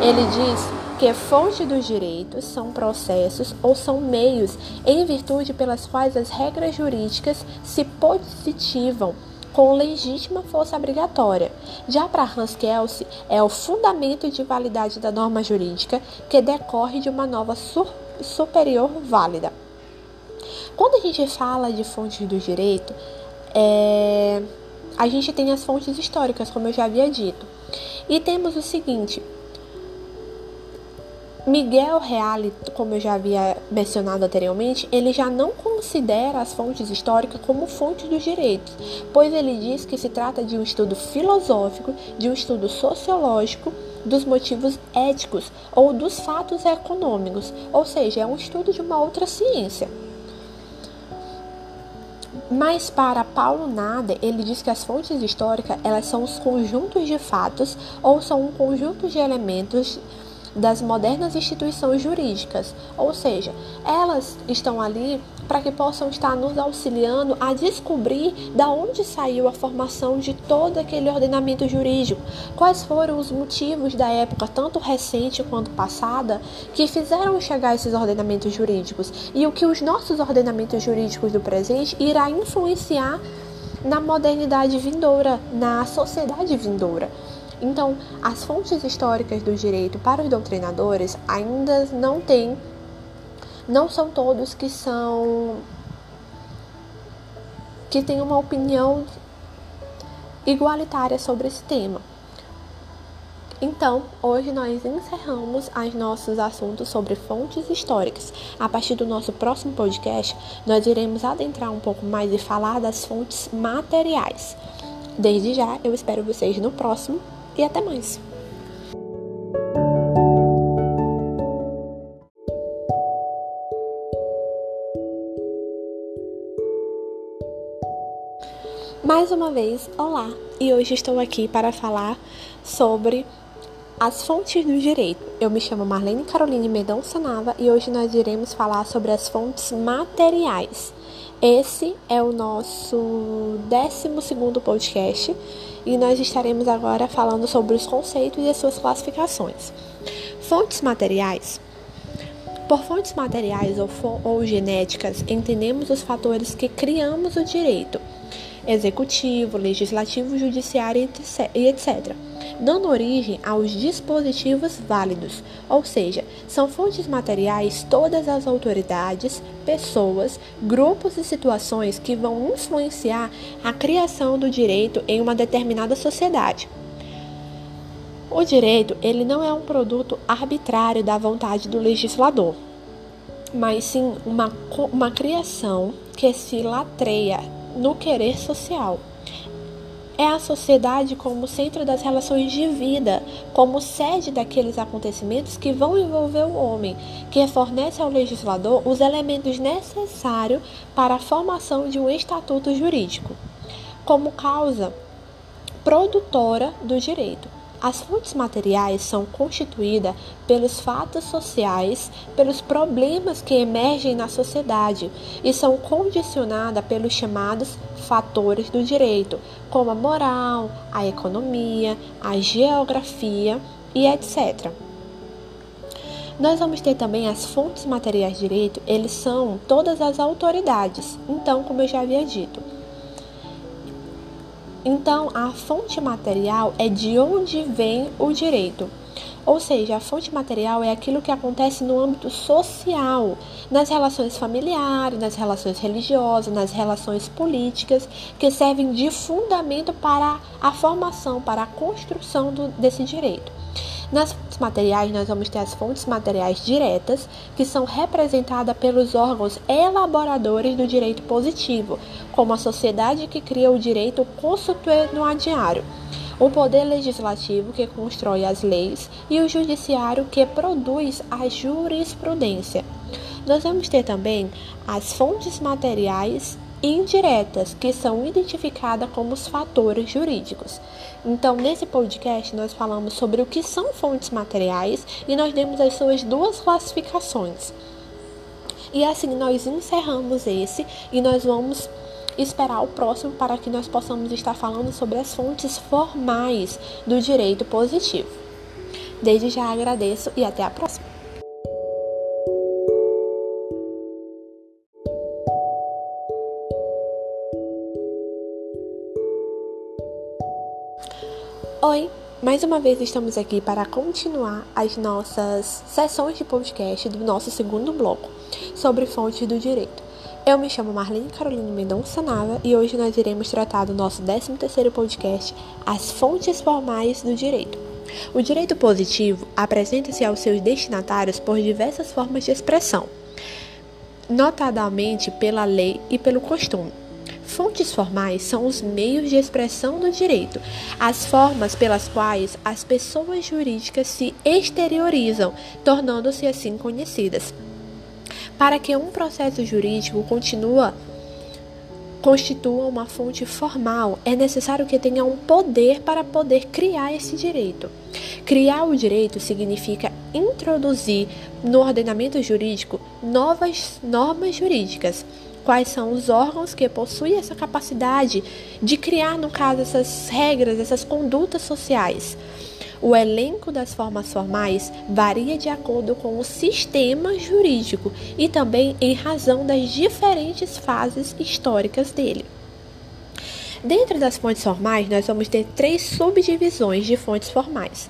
Speaker 1: ele diz que fonte dos direitos são processos ou são meios em virtude pelas quais as regras jurídicas se positivam com legítima força obrigatória. Já para Hans Kelsey, é o fundamento de validade da norma jurídica que decorre de uma nova superior válida. Quando a gente fala de fontes do direito, é, a gente tem as fontes históricas, como eu já havia dito. E temos o seguinte: Miguel Reale, como eu já havia mencionado anteriormente, ele já não considera as fontes históricas como fontes dos direitos, pois ele diz que se trata de um estudo filosófico, de um estudo sociológico dos motivos éticos ou dos fatos econômicos, ou seja, é um estudo de uma outra ciência. Mas para Paulo Nader, ele diz que as fontes históricas elas são os conjuntos de fatos ou são um conjunto de elementos das modernas instituições jurídicas, ou seja, elas estão ali para que possam estar nos auxiliando a descobrir da onde saiu a formação de todo aquele ordenamento jurídico, quais foram os motivos da época, tanto recente quanto passada, que fizeram chegar esses ordenamentos jurídicos? E o que os nossos ordenamentos jurídicos do presente irá influenciar na modernidade vindoura, na sociedade vindoura. Então, as fontes históricas do direito para os doutrinadores ainda não têm, não são todos que são que têm uma opinião igualitária sobre esse tema. Então, hoje nós encerramos os nossos assuntos sobre fontes históricas. A partir do nosso próximo podcast, nós iremos adentrar um pouco mais e falar das fontes materiais. Desde já, eu espero vocês no próximo e até mais! Mais uma vez, olá! E hoje estou aqui para falar sobre as fontes do direito. Eu me chamo Marlene Caroline Mendonça Nava e hoje nós iremos falar sobre as fontes materiais. Esse é o nosso 12 podcast e nós estaremos agora falando sobre os conceitos e as suas classificações. Fontes materiais. Por fontes materiais ou, ou genéticas, entendemos os fatores que criamos o direito executivo, legislativo, judiciário e etc., dando origem aos dispositivos válidos, ou seja, são fontes materiais todas as autoridades, pessoas, grupos e situações que vão influenciar a criação do direito em uma determinada sociedade. O direito, ele não é um produto arbitrário da vontade do legislador, mas sim uma, uma criação que se latreia no querer social. É a sociedade como centro das relações de vida, como sede daqueles acontecimentos que vão envolver o homem, que fornece ao legislador os elementos necessários para a formação de um estatuto jurídico, como causa produtora do direito. As fontes materiais são constituídas pelos fatos sociais, pelos problemas que emergem na sociedade e são condicionadas pelos chamados fatores do direito, como a moral, a economia, a geografia e etc. Nós vamos ter também as fontes materiais de direito, eles são todas as autoridades. Então, como eu já havia dito, então, a fonte material é de onde vem o direito. Ou seja, a fonte material é aquilo que acontece no âmbito social, nas relações familiares, nas relações religiosas, nas relações políticas, que servem de fundamento para a formação, para a construção do, desse direito. Nas fontes materiais, nós vamos ter as fontes materiais diretas, que são representadas pelos órgãos elaboradores do direito positivo, como a sociedade que cria o direito constitucionário, o poder legislativo que constrói as leis e o judiciário que produz a jurisprudência. Nós vamos ter também as fontes materiais indiretas, que são identificadas como os fatores jurídicos. Então, nesse podcast, nós falamos sobre o que são fontes materiais e nós demos as suas duas classificações. E assim nós encerramos esse e nós vamos esperar o próximo para que nós possamos estar falando sobre as fontes formais do direito positivo. Desde já agradeço e até a próxima. Oi, mais uma vez estamos aqui para continuar as nossas sessões de podcast do nosso segundo bloco sobre fontes do direito. Eu me chamo Marlene Caroline Mendonça Nava e hoje nós iremos tratar do nosso 13º podcast As fontes formais do direito. O direito positivo apresenta-se aos seus destinatários por diversas formas de expressão, notadamente pela lei e pelo costume. Fontes formais são os meios de expressão do direito, as formas pelas quais as pessoas jurídicas se exteriorizam, tornando-se assim conhecidas. Para que um processo jurídico constitua uma fonte formal, é necessário que tenha um poder para poder criar esse direito. Criar o direito significa introduzir no ordenamento jurídico novas normas jurídicas quais são os órgãos que possuem essa capacidade de criar, no caso, essas regras, essas condutas sociais. O elenco das formas formais varia de acordo com o sistema jurídico e também em razão das diferentes fases históricas dele. Dentro das fontes formais, nós vamos ter três subdivisões de fontes formais.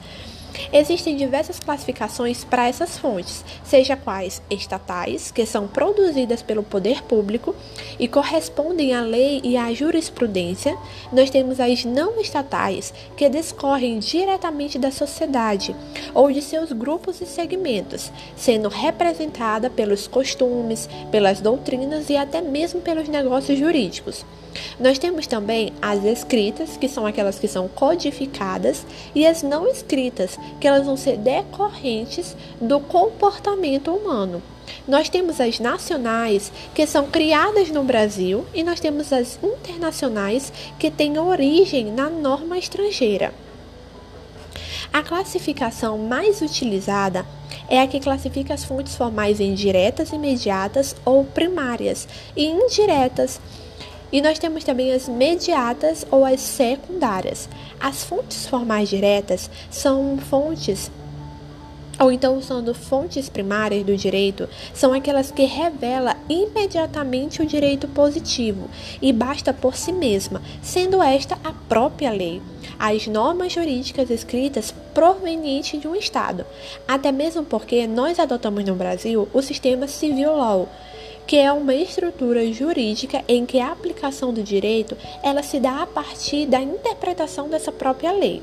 Speaker 1: Existem diversas classificações para essas fontes, seja quais estatais, que são produzidas pelo poder público e correspondem à lei e à jurisprudência. Nós temos as não estatais, que discorrem diretamente da sociedade ou de seus grupos e segmentos, sendo representada pelos costumes, pelas doutrinas e até mesmo pelos negócios jurídicos. Nós temos também as escritas, que são aquelas que são codificadas, e as não escritas, que elas vão ser decorrentes do comportamento humano. Nós temos as nacionais, que são criadas no Brasil, e nós temos as internacionais, que têm origem na norma estrangeira. A classificação mais utilizada é a que classifica as fontes formais em diretas, imediatas ou primárias e indiretas e nós temos também as mediatas ou as secundárias. As fontes formais diretas são fontes ou então sendo fontes primárias do direito, são aquelas que revelam imediatamente o direito positivo e basta por si mesma, sendo esta a própria lei, as normas jurídicas escritas provenientes de um Estado, até mesmo porque nós adotamos no Brasil o sistema civil law, que é uma estrutura jurídica em que a aplicação do direito ela se dá a partir da interpretação dessa própria lei.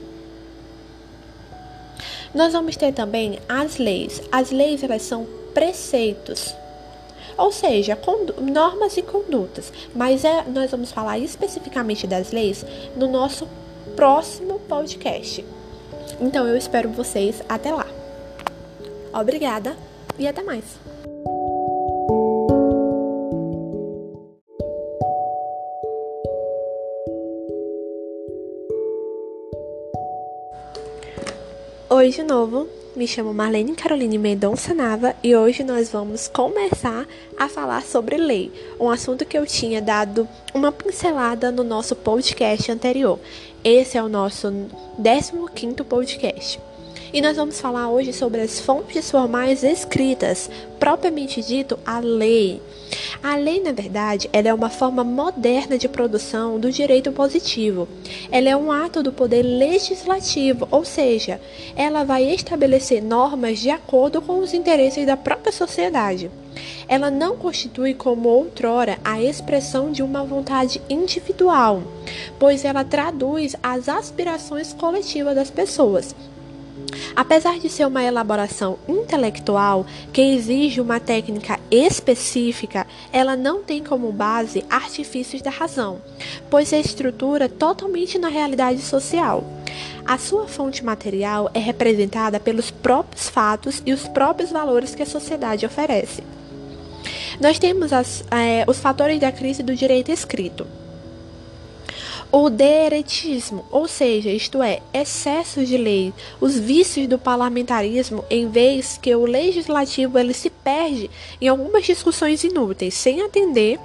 Speaker 1: Nós vamos ter também as leis. As leis elas são preceitos, ou seja, normas e condutas. Mas é, nós vamos falar especificamente das leis no nosso próximo podcast. Então eu espero vocês até lá. Obrigada e até mais. Oi de novo, me chamo Marlene Caroline Mendonça Nava e hoje nós vamos começar a falar sobre lei, um assunto que eu tinha dado uma pincelada no nosso podcast anterior. Esse é o nosso 15º podcast. E nós vamos falar hoje sobre as fontes formais escritas, propriamente dito, a lei. A lei, na verdade, ela é uma forma moderna de produção do direito positivo. Ela é um ato do poder legislativo, ou seja, ela vai estabelecer normas de acordo com os interesses da própria sociedade. Ela não constitui como outrora a expressão de uma vontade individual, pois ela traduz as aspirações coletivas das pessoas Apesar de ser uma elaboração intelectual que exige uma técnica específica, ela não tem como base artifícios da razão, pois se estrutura totalmente na realidade social. A sua fonte material é representada pelos próprios fatos e os próprios valores que a sociedade oferece. Nós temos as, é, os fatores da crise do direito escrito o deretismo, ou seja, isto é, excesso de lei, os vícios do parlamentarismo, em vez que o legislativo ele se perde em algumas discussões inúteis, sem atender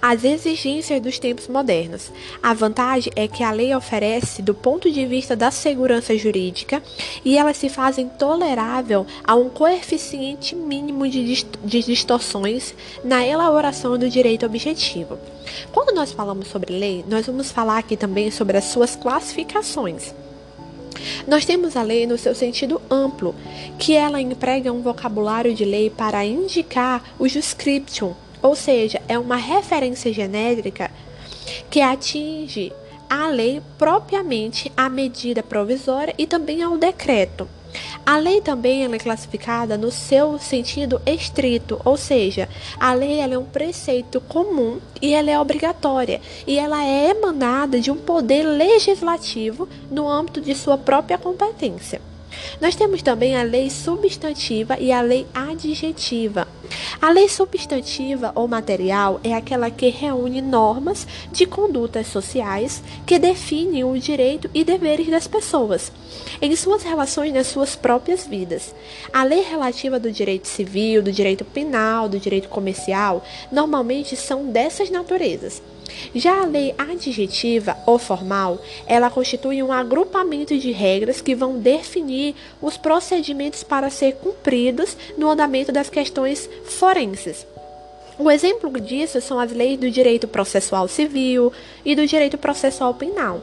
Speaker 1: as exigências dos tempos modernos. A vantagem é que a lei oferece, do ponto de vista da segurança jurídica, e elas se fazem tolerável a um coeficiente mínimo de, dist de distorções na elaboração do direito objetivo. Quando nós falamos sobre lei, nós vamos falar aqui também sobre as suas classificações. Nós temos a lei no seu sentido amplo, que ela emprega um vocabulário de lei para indicar o description, ou seja, é uma referência genérica que atinge a lei propriamente, a medida provisória e também ao decreto. A lei também é classificada no seu sentido estrito, ou seja, a lei é um preceito comum e ela é obrigatória e ela é emanada de um poder legislativo no âmbito de sua própria competência. Nós temos também a lei substantiva e a lei adjetiva. A lei substantiva ou material é aquela que reúne normas de condutas sociais que definem o direito e deveres das pessoas em suas relações nas suas próprias vidas. A lei relativa do direito civil, do direito penal, do direito comercial, normalmente são dessas naturezas. Já a lei adjetiva ou formal, ela constitui um agrupamento de regras que vão definir os procedimentos para ser cumpridos no andamento das questões forenses. O exemplo disso são as leis do direito processual civil e do direito processual penal.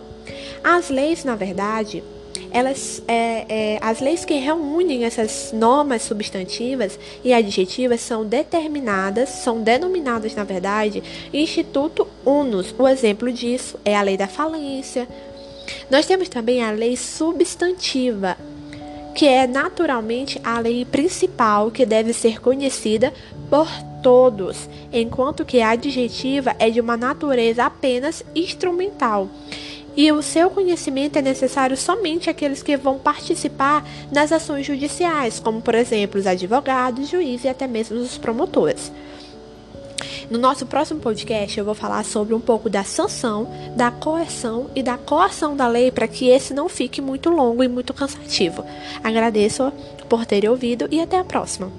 Speaker 1: As leis, na verdade, elas, é, é, as leis que reúnem essas normas substantivas e adjetivas são determinadas, são denominadas, na verdade, Instituto Unus. O exemplo disso é a lei da falência. Nós temos também a lei substantiva, que é naturalmente a lei principal que deve ser conhecida por todos, enquanto que a adjetiva é de uma natureza apenas instrumental e o seu conhecimento é necessário somente àqueles que vão participar nas ações judiciais, como, por exemplo, os advogados, juízes e até mesmo os promotores. No nosso próximo podcast, eu vou falar sobre um pouco da sanção, da coerção e da coação da lei para que esse não fique muito longo e muito cansativo. Agradeço por terem ouvido e até a próxima.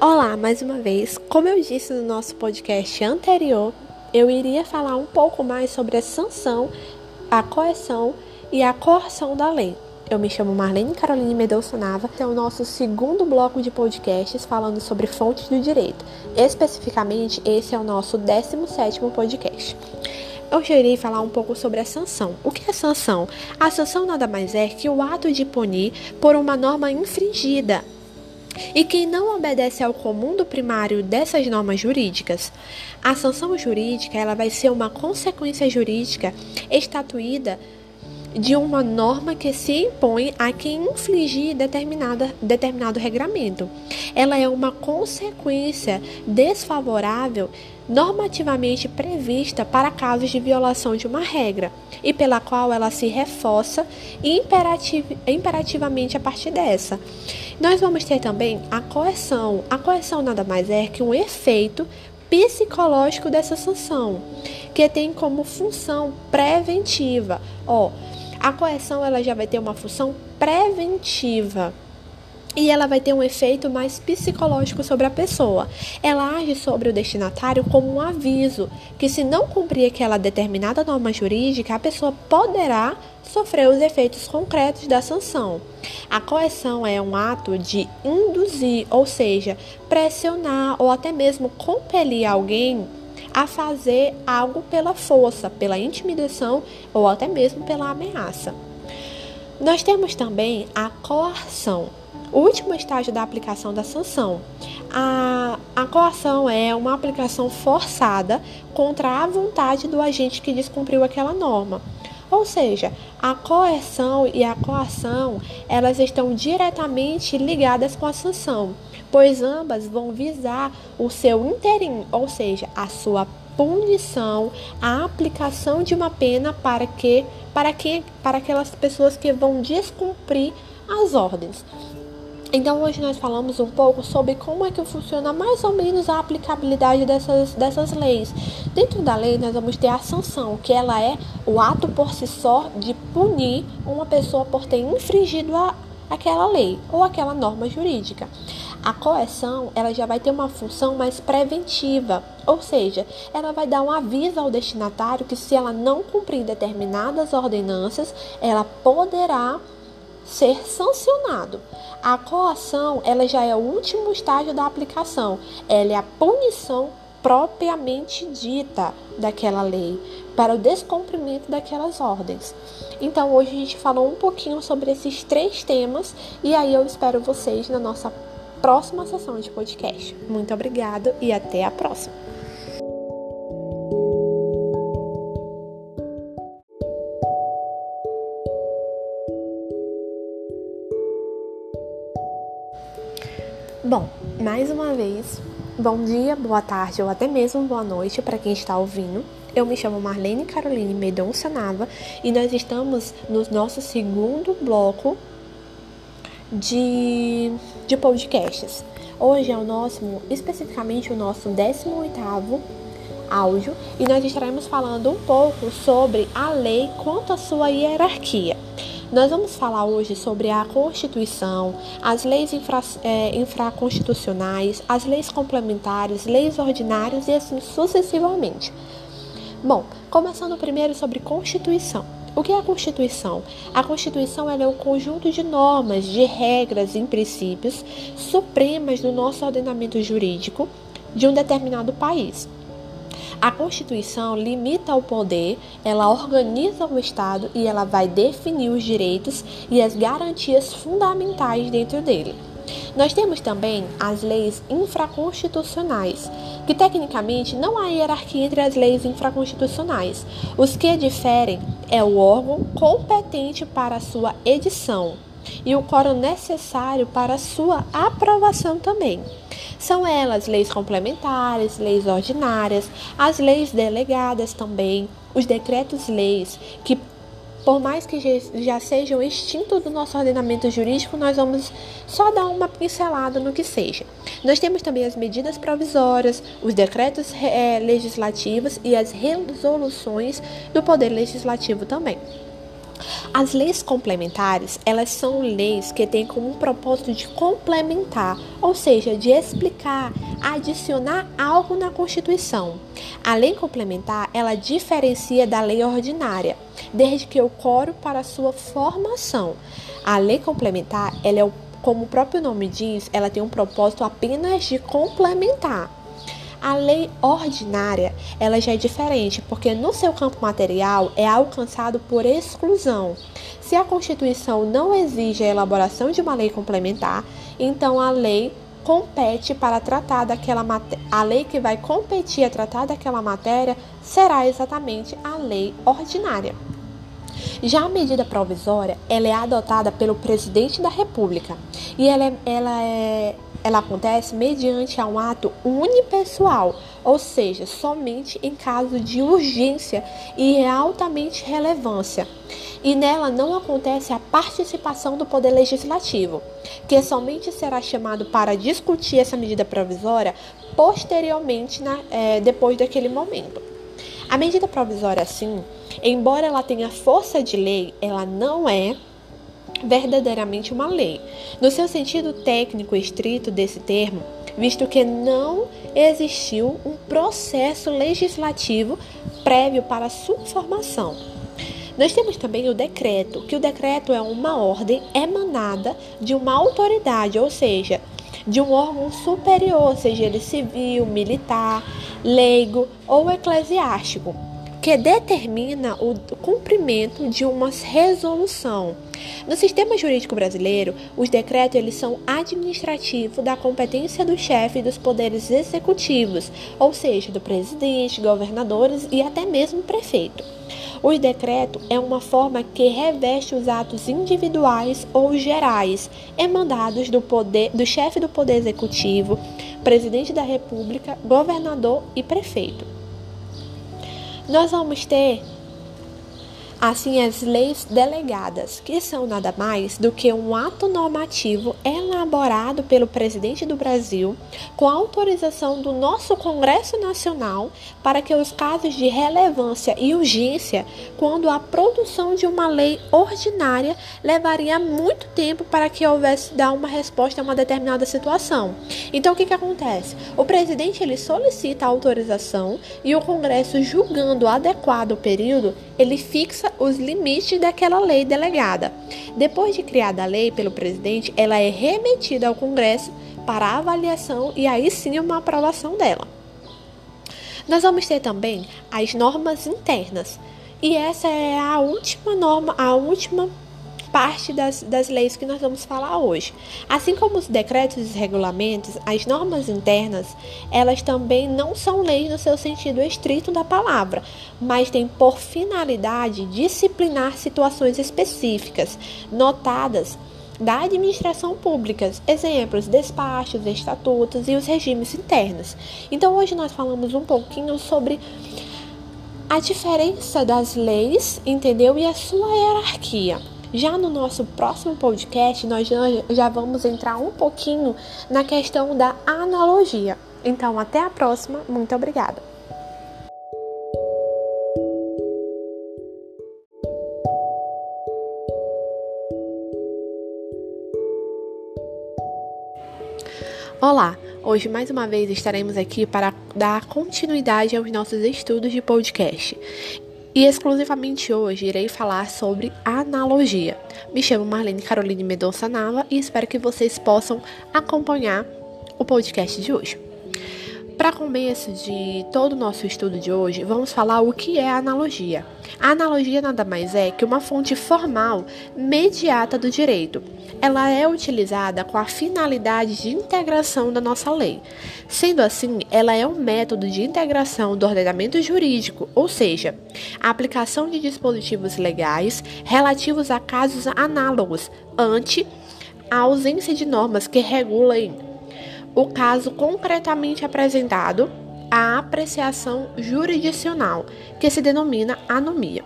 Speaker 1: Olá, mais uma vez. Como eu disse no nosso podcast anterior, eu iria falar um pouco mais sobre a sanção, a coerção e a coerção da lei. Eu me chamo Marlene Caroline Mendonça Nava, é o nosso segundo bloco de podcasts falando sobre fontes do direito. Especificamente, esse é o nosso 17º podcast. Eu já irei falar um pouco sobre a sanção. O que é sanção? A sanção nada mais é que o ato de punir por uma norma infringida e quem não obedece ao comum do primário dessas normas jurídicas, a sanção jurídica ela vai ser uma consequência jurídica estatuída de uma norma que se impõe a quem infligir determinada, determinado regramento. Ela é uma consequência desfavorável normativamente prevista para casos de violação de uma regra e pela qual ela se reforça imperativ imperativamente a partir dessa. Nós vamos ter também a coerção. A coerção nada mais é que um efeito psicológico dessa sanção, que tem como função preventiva. Ó, a coerção ela já vai ter uma função preventiva e ela vai ter um efeito mais psicológico sobre a pessoa. Ela age sobre o destinatário como um aviso que, se não cumprir aquela determinada norma jurídica, a pessoa poderá sofrer os efeitos concretos da sanção. A coerção é um ato de induzir, ou seja, pressionar ou até mesmo compelir alguém a fazer algo pela força, pela intimidação ou até mesmo pela ameaça. Nós temos também a coação o último estágio da aplicação da sanção. A, a coação é uma aplicação forçada contra a vontade do agente que descumpriu aquela norma. Ou seja, a coerção e a coação, elas estão diretamente ligadas com a sanção, pois ambas vão visar o seu interim, ou seja, a sua punição, a aplicação de uma pena para que para que para aquelas pessoas que vão descumprir as ordens. Então hoje nós falamos um pouco sobre como é que funciona mais ou menos a aplicabilidade dessas, dessas leis. Dentro da lei nós vamos ter a sanção, que ela é o ato por si só de punir uma pessoa por ter infringido a, aquela lei ou aquela norma jurídica. A coerção, ela já vai ter uma função mais preventiva, ou seja, ela vai dar um aviso ao destinatário que se ela não cumprir determinadas ordenanças, ela poderá ser sancionado. A coação, ela já é o último estágio da aplicação. Ela é a punição propriamente dita daquela lei para o descumprimento daquelas ordens. Então, hoje a gente falou um pouquinho sobre esses três temas e aí eu espero vocês na nossa próxima sessão de podcast. Muito obrigado e até a próxima. Bom, mais uma vez, bom dia, boa tarde ou até mesmo boa noite para quem está ouvindo. Eu me chamo Marlene Caroline Medonça Nava e nós estamos no nosso segundo bloco de, de podcasts. Hoje é o nosso, especificamente o nosso 18º áudio e nós estaremos falando um pouco sobre a lei quanto à sua hierarquia. Nós vamos falar hoje sobre a Constituição, as leis infra, é, infraconstitucionais, as leis complementares, leis ordinárias e assim sucessivamente. Bom, começando primeiro sobre Constituição. O que é a Constituição? A Constituição é o conjunto de normas, de regras e princípios supremas do nosso ordenamento jurídico de um determinado país. A Constituição limita o poder, ela organiza o Estado e ela vai definir os direitos e as garantias fundamentais dentro dele. Nós temos também as leis infraconstitucionais, que tecnicamente não há hierarquia entre as leis infraconstitucionais. Os que diferem é o órgão competente para sua edição e o quórum necessário para sua aprovação também. São elas leis complementares, leis ordinárias, as leis delegadas também, os decretos-leis, que por mais que já sejam extintos do nosso ordenamento jurídico, nós vamos só dar uma pincelada no que seja. Nós temos também as medidas provisórias, os decretos é, legislativos e as resoluções do Poder Legislativo também. As leis complementares, elas são leis que têm como propósito de complementar, ou seja, de explicar, adicionar algo na Constituição. A lei complementar, ela diferencia da lei ordinária, desde que ocorre para sua formação. A lei complementar, ela é, como o próprio nome diz, ela tem um propósito apenas de complementar. A lei ordinária, ela já é diferente, porque no seu campo material é alcançado por exclusão. Se a Constituição não exige a elaboração de uma lei complementar, então a lei compete para tratar daquela a lei que vai competir a tratar daquela matéria será exatamente a lei ordinária. Já a medida provisória, ela é adotada pelo presidente da República e ela é, ela é ela acontece mediante um ato unipessoal, ou seja, somente em caso de urgência e altamente relevância. E nela não acontece a participação do Poder Legislativo, que somente será chamado para discutir essa medida provisória posteriormente, na, é, depois daquele momento. A medida provisória, assim, embora ela tenha força de lei, ela não é verdadeiramente uma lei, no seu sentido técnico estrito desse termo, visto que não existiu um processo legislativo prévio para sua formação. Nós temos também o decreto, que o decreto é uma ordem emanada de uma autoridade, ou seja, de um órgão superior, seja ele civil, militar, leigo ou eclesiástico que determina o cumprimento de uma resolução. No sistema jurídico brasileiro, os decretos eles são administrativos da competência do chefe dos poderes executivos, ou seja, do presidente, governadores e até mesmo prefeito. O decreto é uma forma que reveste os atos individuais ou gerais emandados do poder do chefe do poder executivo, presidente da República, governador e prefeito nós vamos ter assim as leis delegadas, que são nada mais do que um ato normativo elaborado pelo presidente do Brasil com autorização do nosso Congresso Nacional para que os casos de relevância e urgência, quando a produção de uma lei ordinária levaria muito tempo para que houvesse dar uma resposta a uma determinada situação. Então o que que acontece? O presidente ele solicita a autorização e o Congresso julgando adequado o período, ele fixa os limites daquela lei delegada. Depois de criada a lei pelo presidente, ela é remetida ao Congresso para avaliação e aí sim uma aprovação dela. Nós vamos ter também as normas internas. E essa é a última norma, a última parte das, das leis que nós vamos falar hoje. Assim como os decretos e regulamentos, as normas internas, elas também não são leis no seu sentido estrito da palavra, mas têm por finalidade disciplinar situações específicas, notadas da administração pública, exemplos, despachos, estatutos e os regimes internos. Então hoje nós falamos um pouquinho sobre a diferença das leis, entendeu? E a sua hierarquia. Já no nosso próximo podcast, nós já vamos entrar um pouquinho na questão da analogia. Então, até a próxima. Muito obrigada. Olá! Hoje, mais uma vez, estaremos aqui para dar continuidade aos nossos estudos de podcast. E exclusivamente hoje irei falar sobre analogia. Me chamo Marlene Caroline Medonça Nava e espero que vocês possam acompanhar o podcast de hoje. Para começo de todo o nosso estudo de hoje, vamos falar o que é analogia. A analogia nada mais é que uma fonte formal mediata do direito. Ela é utilizada com a finalidade de integração da nossa lei. Sendo assim, ela é um método de integração do ordenamento jurídico, ou seja, a aplicação de dispositivos legais relativos a casos análogos, ante a ausência de normas que regulem o caso concretamente apresentado, a apreciação jurisdicional, que se denomina anomia.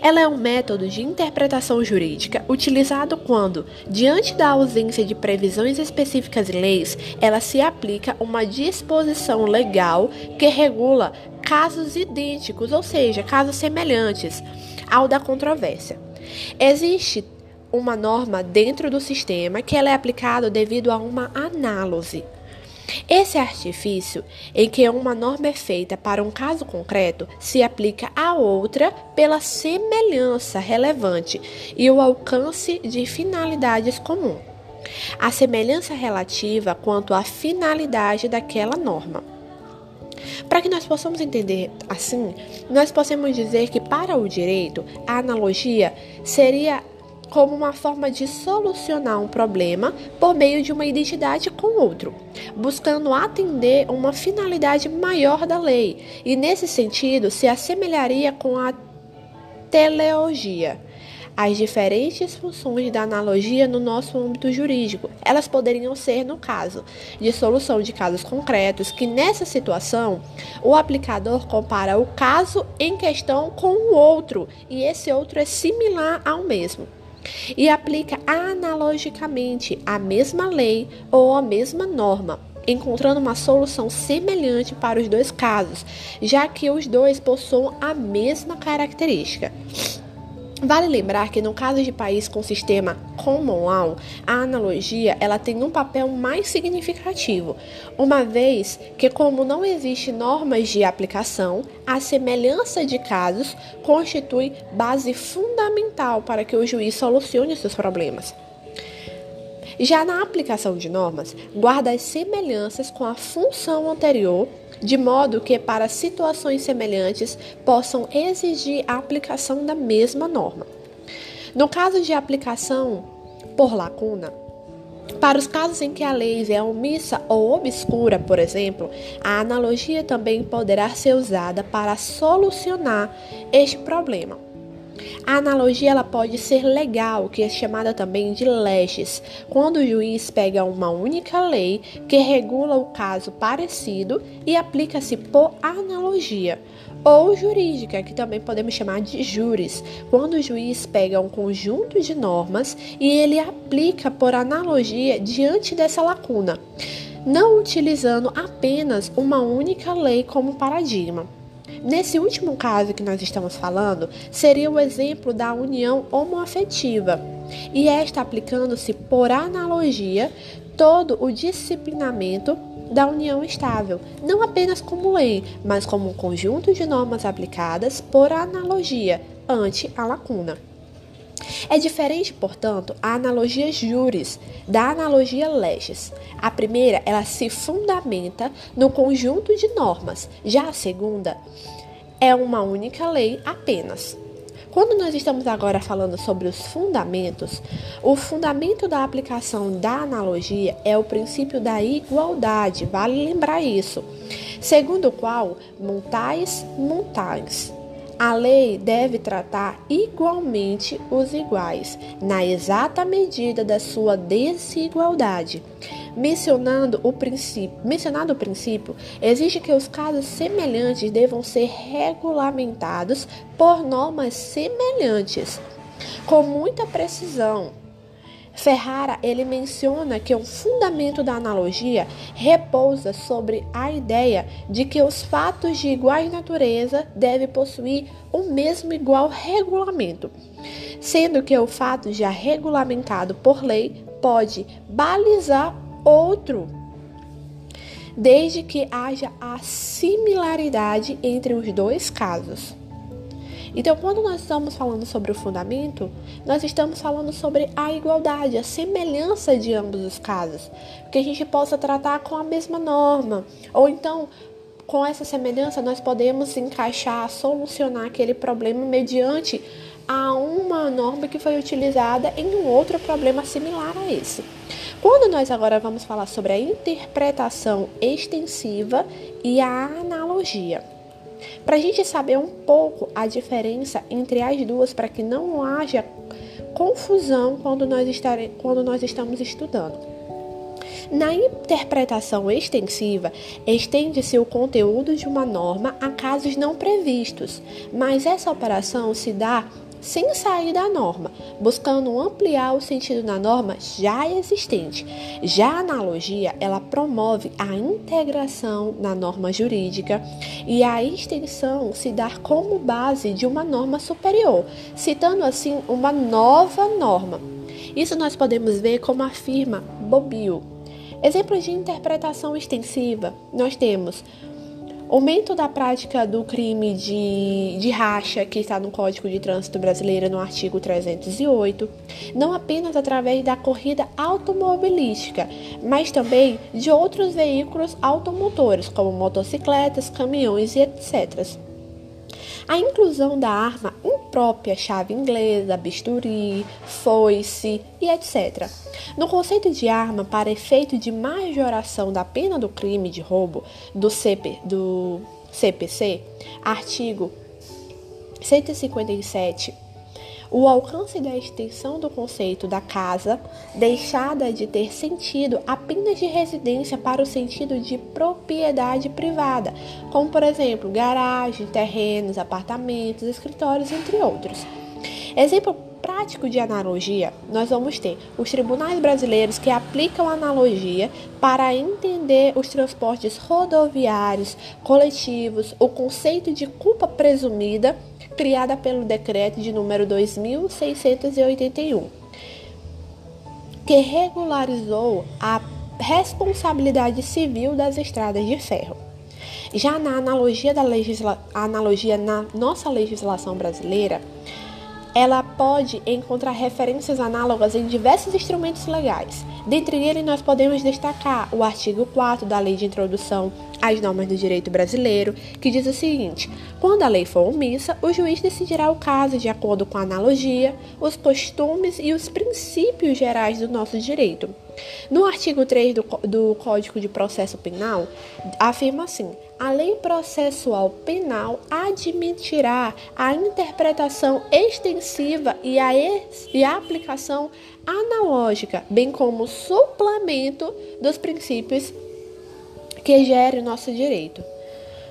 Speaker 1: Ela é um método de interpretação jurídica utilizado quando, diante da ausência de previsões específicas em leis, ela se aplica uma disposição legal que regula casos idênticos, ou seja, casos semelhantes ao da controvérsia. Existe uma norma dentro do sistema que ela é aplicada devido a uma análise. Esse artifício, em que uma norma é feita para um caso concreto, se aplica a outra pela semelhança relevante e o alcance de finalidades comuns. A semelhança relativa quanto à finalidade daquela norma. Para que nós possamos entender assim, nós podemos dizer que para o direito, a analogia seria como uma forma de solucionar um problema por meio de uma identidade com outro, buscando atender uma finalidade maior da lei, e nesse sentido se assemelharia com a teleologia. As diferentes funções da analogia no nosso âmbito jurídico, elas poderiam ser, no caso de solução de casos concretos, que nessa situação o aplicador compara o caso em questão com o outro e esse outro é similar ao mesmo e aplica analogicamente a mesma lei ou a mesma norma, encontrando uma solução semelhante para os dois casos, já que os dois possuem a mesma característica. Vale lembrar que no caso de país com sistema common law, a analogia ela tem um papel mais significativo, uma vez que como não existe normas de aplicação, a semelhança de casos constitui base fundamental para que o juiz solucione seus problemas. Já na aplicação de normas, guarda as semelhanças com a função anterior de modo que, para situações semelhantes, possam exigir a aplicação da mesma norma. No caso de aplicação por lacuna, para os casos em que a lei é omissa ou obscura, por exemplo, a analogia também poderá ser usada para solucionar este problema. A analogia ela pode ser legal, que é chamada também de leges, quando o juiz pega uma única lei que regula o caso parecido e aplica-se por analogia, ou jurídica, que também podemos chamar de júris, quando o juiz pega um conjunto de normas e ele aplica por analogia diante dessa lacuna, não utilizando apenas uma única lei como paradigma. Nesse último caso que nós estamos falando, seria o exemplo da união homoafetiva, e esta aplicando-se por analogia todo o disciplinamento da união estável, não apenas como lei, mas como um conjunto de normas aplicadas por analogia ante a lacuna. É diferente, portanto, a analogia juris da analogia leges. A primeira, ela se fundamenta no conjunto de normas, já a segunda é uma única lei apenas. Quando nós estamos agora falando sobre os fundamentos, o fundamento da aplicação da analogia é o princípio da igualdade, vale lembrar isso, segundo o qual montais montais a lei deve tratar igualmente os iguais, na exata medida da sua desigualdade. Mencionando o princípio, mencionado o princípio, exige que os casos semelhantes devam ser regulamentados por normas semelhantes, com muita precisão Ferrara ele menciona que o fundamento da analogia repousa sobre a ideia de que os fatos de igual natureza devem possuir o mesmo igual regulamento, sendo que o fato já regulamentado por lei pode balizar outro, desde que haja a similaridade entre os dois casos. Então, quando nós estamos falando sobre o fundamento, nós estamos falando sobre a igualdade, a semelhança de ambos os casos, que a gente possa tratar com a mesma norma, ou então com essa semelhança, nós podemos encaixar, solucionar aquele problema mediante a uma norma que foi utilizada em um outro problema similar a esse. Quando nós agora vamos falar sobre a interpretação extensiva e a analogia. Para a gente saber um pouco a diferença entre as duas, para que não haja confusão quando nós, estare, quando nós estamos estudando. Na interpretação extensiva, estende-se o conteúdo de uma norma a casos não previstos, mas essa operação se dá sem sair da norma, buscando ampliar o sentido da norma já existente. Já a analogia, ela promove a integração na norma jurídica e a extensão se dá como base de uma norma superior, citando assim uma nova norma. Isso nós podemos ver como afirma Bobbio Exemplos de interpretação extensiva: nós temos aumento da prática do crime de, de racha, que está no Código de Trânsito Brasileiro, no artigo 308, não apenas através da corrida automobilística, mas também de outros veículos automotores, como motocicletas, caminhões e etc. A inclusão da arma imprópria, chave inglesa, bisturi, foice e etc. No conceito de arma, para efeito de majoração da pena do crime de roubo do, CP, do CPC, artigo 157 o alcance da extensão do conceito da casa deixada de ter sentido apenas de residência para o sentido de propriedade privada, como por exemplo garagem, terrenos, apartamentos, escritórios, entre outros. Exemplo prático de analogia, nós vamos ter os tribunais brasileiros que aplicam analogia para entender os transportes rodoviários, coletivos, o conceito de culpa presumida criada pelo decreto de número 2681, que regularizou a responsabilidade civil das estradas de ferro. Já na analogia da legisla... analogia na nossa legislação brasileira, ela pode encontrar referências análogas em diversos instrumentos legais. Dentre eles, nós podemos destacar o artigo 4 da Lei de Introdução às Normas do Direito Brasileiro, que diz o seguinte: quando a lei for omissa, o juiz decidirá o caso de acordo com a analogia, os costumes e os princípios gerais do nosso direito. No artigo 3 do, do Código de Processo Penal, afirma assim: a lei processual penal admitirá a interpretação extensiva e a, e a aplicação analógica, bem como suplemento dos princípios que gerem o nosso direito.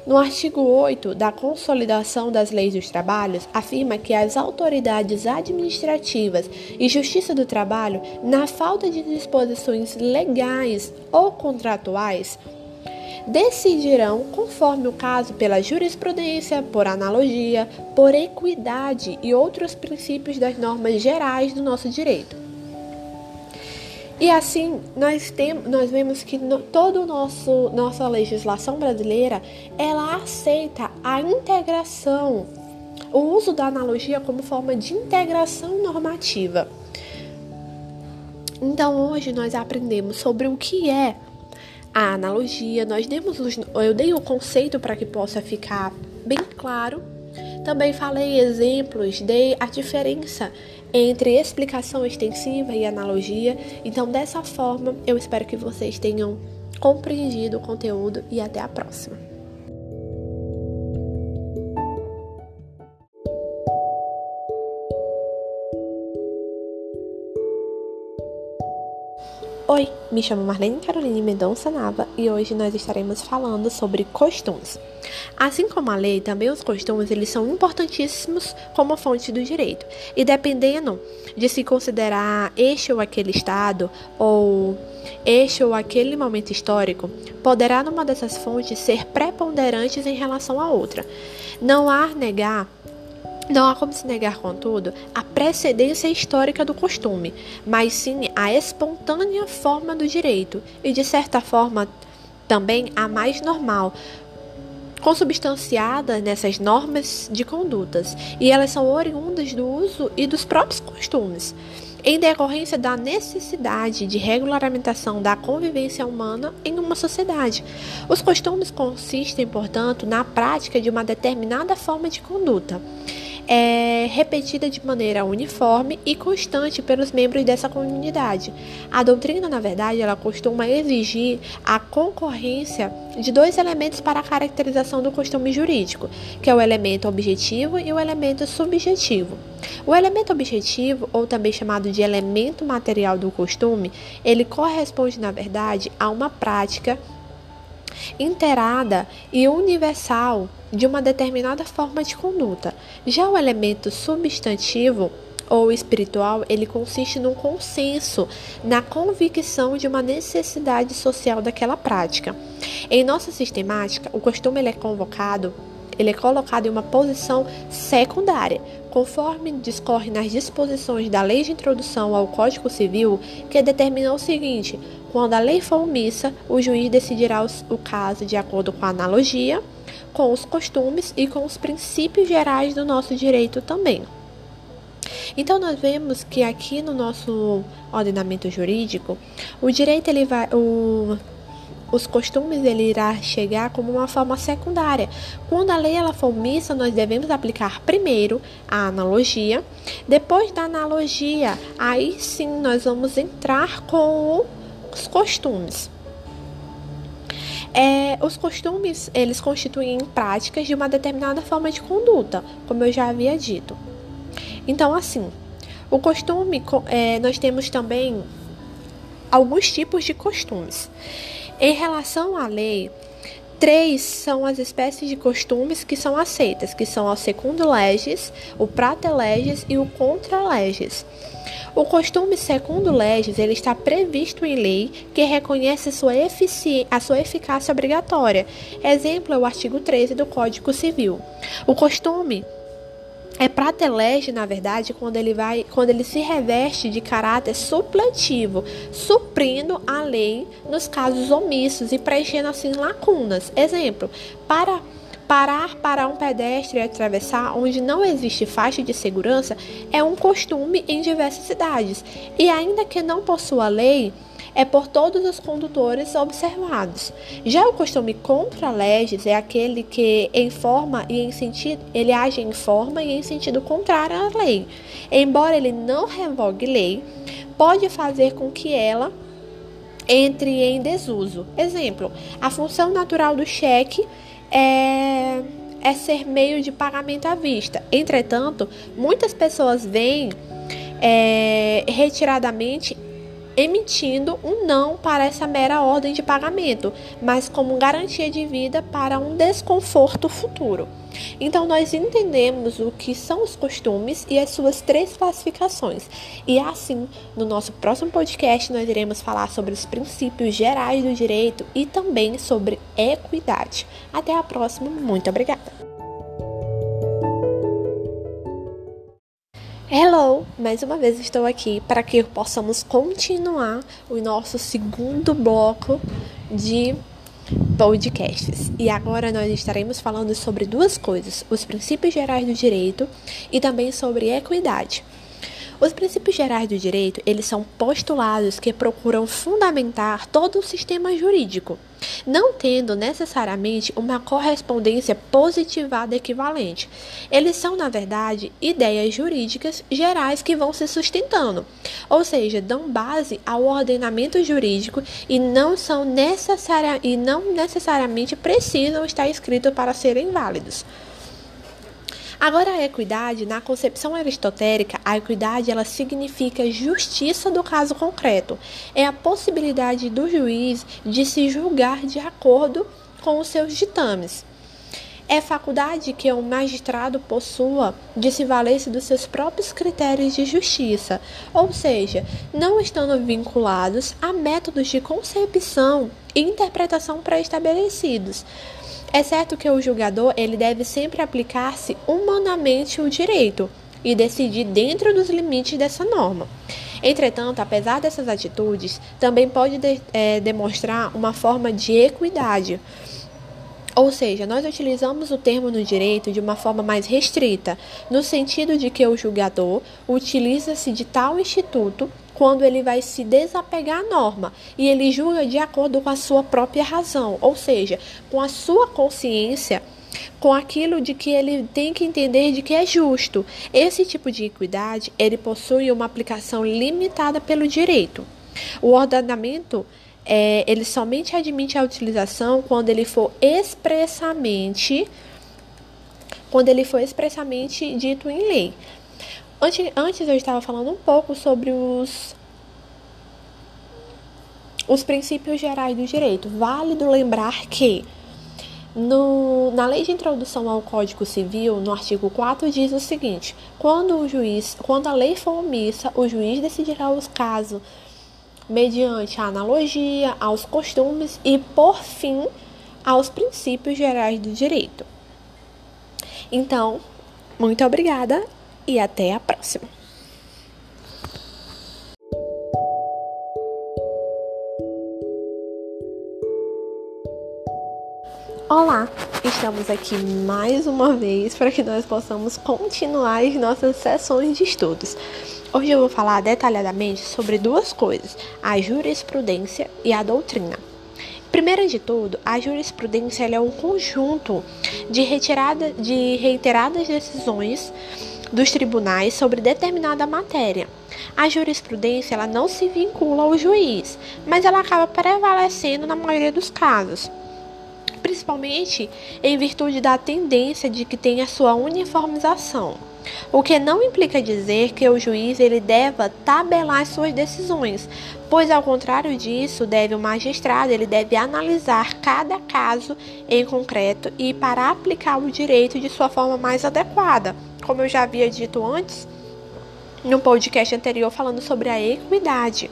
Speaker 1: No artigo 8 da Consolidação das Leis dos Trabalhos, afirma que as autoridades administrativas e Justiça do Trabalho, na falta de disposições legais ou contratuais, decidirão, conforme o caso, pela jurisprudência, por analogia, por equidade e outros princípios das normas gerais do nosso direito. E assim, nós, tem, nós vemos que no, toda a nossa legislação brasileira, ela aceita a integração, o uso da analogia como forma de integração normativa. Então, hoje nós aprendemos sobre o que é a analogia, nós demos os, eu dei o conceito para que possa ficar bem claro. Também falei exemplos, dei a diferença entre explicação extensiva e analogia. Então, dessa forma, eu espero que vocês tenham compreendido o conteúdo e até a próxima. Oi, me chamo Marlene Caroline Mendonça Nava e hoje nós estaremos falando sobre costumes. Assim como a lei, também os costumes eles são importantíssimos como fonte do direito. E dependendo de se considerar este ou aquele estado ou este ou aquele momento histórico, poderá numa dessas fontes ser preponderantes em relação à outra. Não há negar não há como se negar, contudo, a precedência histórica do costume, mas sim a espontânea forma do direito. E, de certa forma, também a mais normal, consubstanciadas nessas normas de condutas, e elas são oriundas do uso e dos próprios costumes. Em decorrência da necessidade de regulamentação da convivência humana em uma sociedade. Os costumes consistem, portanto, na prática de uma determinada forma de conduta é repetida de maneira uniforme e constante pelos membros dessa comunidade. A doutrina, na verdade, ela costuma exigir a concorrência de dois elementos para a caracterização do costume jurídico, que é o elemento objetivo e o elemento subjetivo. O elemento objetivo, ou também chamado de elemento material do costume, ele corresponde, na verdade, a uma prática inteirada e universal de uma determinada forma de conduta. Já o elemento substantivo ou espiritual, ele consiste num consenso, na convicção de uma necessidade social daquela prática. Em nossa sistemática, o costume é convocado ele é colocado em uma posição secundária, conforme discorre nas disposições da Lei de Introdução ao Código Civil, que determina o seguinte: quando a lei for omissa, o juiz decidirá o caso de acordo com a analogia, com os costumes e com os princípios gerais do nosso direito também. Então nós vemos que aqui no nosso ordenamento jurídico, o direito ele vai o os costumes ele irá chegar como uma forma secundária. Quando a lei ela for omissa, nós devemos aplicar primeiro a analogia. Depois da analogia, aí sim nós vamos entrar com os costumes. É, os costumes eles constituem práticas de uma determinada forma de conduta, como eu já havia dito. Então, assim, o costume é, nós temos também alguns tipos de costumes. Em relação à lei, três são as espécies de costumes que são aceitas, que são o segundo legis, o pratelegis e o contralegis. O costume segundo legis ele está previsto em lei que reconhece sua a sua eficácia obrigatória. Exemplo é o artigo 13 do Código Civil. O costume é pratelege, na verdade, quando ele vai, quando ele se reveste de caráter supletivo, suprindo a lei nos casos omissos e preenchendo assim lacunas. Exemplo, para parar para um pedestre atravessar onde não existe faixa de segurança é um costume em diversas cidades. E ainda que não possua lei, é por todos os condutores observados. Já o costume contra leges é aquele que em forma e em sentido, ele age em forma e em sentido contrário à lei. Embora ele não revogue lei, pode fazer com que ela entre em desuso. Exemplo: a função natural do cheque é é ser meio de pagamento à vista. Entretanto, muitas pessoas veem é, retiradamente emitindo um não para essa mera ordem de pagamento, mas como garantia de vida para um desconforto futuro. Então, nós entendemos o que são os costumes e as suas três classificações. E assim, no nosso próximo podcast, nós iremos falar sobre os princípios gerais do direito e também sobre equidade. Até a próxima, muito obrigada! Hello! Mais uma vez estou aqui para que possamos continuar o nosso segundo bloco de podcasts. E agora nós estaremos falando sobre duas coisas: os princípios gerais do direito e também sobre equidade. Os princípios gerais do direito, eles são postulados que procuram fundamentar todo o sistema jurídico, não tendo necessariamente uma correspondência positivada equivalente. Eles são, na verdade, ideias jurídicas gerais que vão se sustentando, ou seja, dão base ao ordenamento jurídico e não são necessária e não necessariamente precisam estar escritos para serem válidos. Agora, a equidade, na concepção aristotélica, a equidade ela significa justiça do caso concreto. É a possibilidade do juiz de se julgar de acordo com os seus ditames. É faculdade que o magistrado possua de se valer-se dos seus próprios critérios de justiça, ou seja, não estando vinculados a métodos de concepção e interpretação pré-estabelecidos. É certo que o julgador ele deve sempre aplicar-se humanamente o direito e decidir dentro dos limites dessa norma. Entretanto, apesar dessas atitudes, também pode de, é, demonstrar uma forma de equidade, Ou seja, nós utilizamos o termo no direito de uma forma mais restrita, no sentido de que o julgador utiliza-se de tal instituto quando ele vai se desapegar à norma e ele julga de acordo com a sua própria razão, ou seja, com a sua consciência, com aquilo de que ele tem que entender de que é justo. Esse tipo de equidade, ele possui uma aplicação limitada pelo direito. O ordenamento é, ele somente admite a utilização quando ele for expressamente quando ele for expressamente dito em lei. Antes, antes eu estava falando um pouco sobre os os princípios gerais do direito. Válido lembrar que no, na lei de introdução ao Código Civil, no artigo 4, diz o seguinte: quando o juiz, quando a lei for omissa, o juiz decidirá os casos mediante a analogia aos costumes e, por fim, aos princípios gerais do direito. Então, muito obrigada e até a próxima. Olá, estamos aqui mais uma vez para que nós possamos continuar as nossas sessões de estudos. Hoje eu vou falar detalhadamente sobre duas coisas: a jurisprudência e a doutrina. Primeiro de tudo, a jurisprudência é um conjunto de, retirada, de reiteradas decisões dos tribunais sobre determinada matéria. A jurisprudência ela não se vincula ao juiz, mas ela acaba prevalecendo na maioria dos casos principalmente em virtude da tendência de que tenha sua uniformização o que não implica dizer que o juiz ele deva tabelar suas decisões, pois ao contrário disso, deve o magistrado, ele deve analisar cada caso em concreto e para aplicar o direito de sua forma mais adequada. Como eu já havia dito antes, no podcast anterior falando sobre a equidade.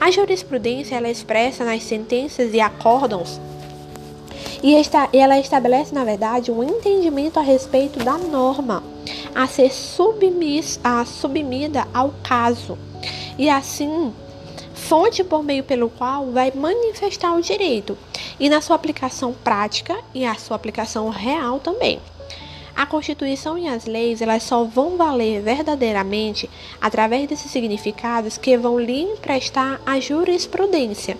Speaker 1: A jurisprudência ela é expressa nas sentenças e acórdãos e ela estabelece, na verdade, um entendimento a respeito da norma a ser submis, a submida ao caso, e assim fonte por meio pelo qual vai manifestar o direito, e na sua aplicação prática e a sua aplicação real também. A Constituição e as leis elas só vão valer verdadeiramente através desses significados que vão lhe emprestar a jurisprudência.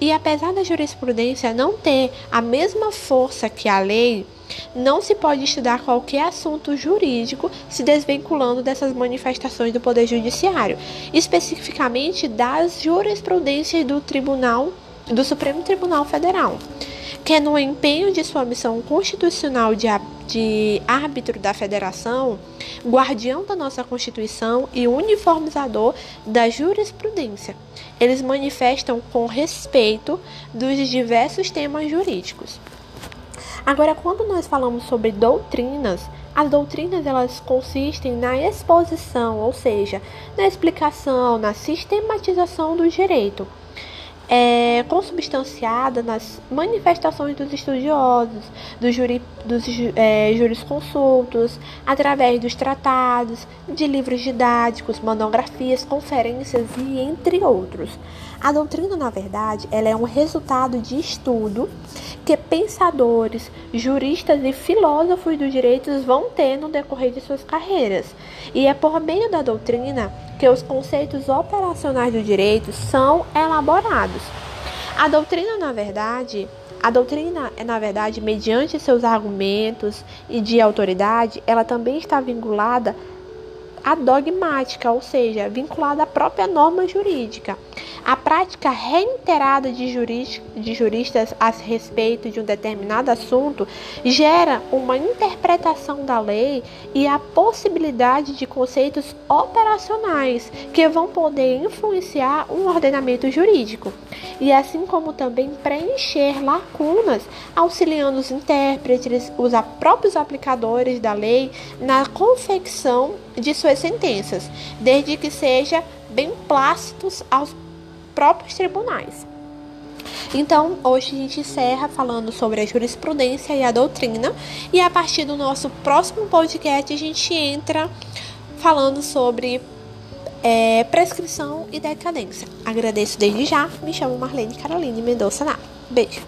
Speaker 1: E apesar da jurisprudência não ter a mesma força que a lei, não se pode estudar qualquer assunto jurídico se desvinculando dessas manifestações do Poder Judiciário, especificamente das jurisprudências do Tribunal do Supremo Tribunal Federal, que é no empenho de sua missão constitucional de, de árbitro da Federação, guardião da nossa Constituição e uniformizador da jurisprudência. Eles manifestam com respeito dos diversos temas jurídicos. Agora, quando nós falamos sobre doutrinas, as doutrinas elas consistem na exposição, ou seja, na explicação, na sistematização do direito é, consubstanciada nas manifestações dos estudiosos, dos, juri, dos é, jurisconsultos, através dos tratados, de livros didáticos, monografias, conferências e entre outros. A doutrina, na verdade, ela é um resultado de estudo que pensadores, juristas e filósofos do direito vão ter no decorrer de suas carreiras. E é por meio da doutrina que os conceitos operacionais do direito são elaborados. A doutrina, na verdade, a doutrina é, na verdade, mediante seus argumentos e de autoridade, ela também está vinculada à dogmática, ou seja, vinculada à própria norma jurídica. A prática reiterada de, de juristas a respeito de um determinado assunto gera uma interpretação da lei e a possibilidade de conceitos operacionais que vão poder influenciar um ordenamento jurídico, e assim como também preencher lacunas, auxiliando os intérpretes, os próprios aplicadores da lei na confecção de suas sentenças, desde que sejam bem plácidos aos próprios tribunais. Então, hoje a gente encerra falando sobre a jurisprudência e a doutrina, e a partir do nosso próximo podcast a gente entra falando sobre é, prescrição e decadência. Agradeço desde já. Me chamo Marlene Caroline Mendonça Ná. Beijo.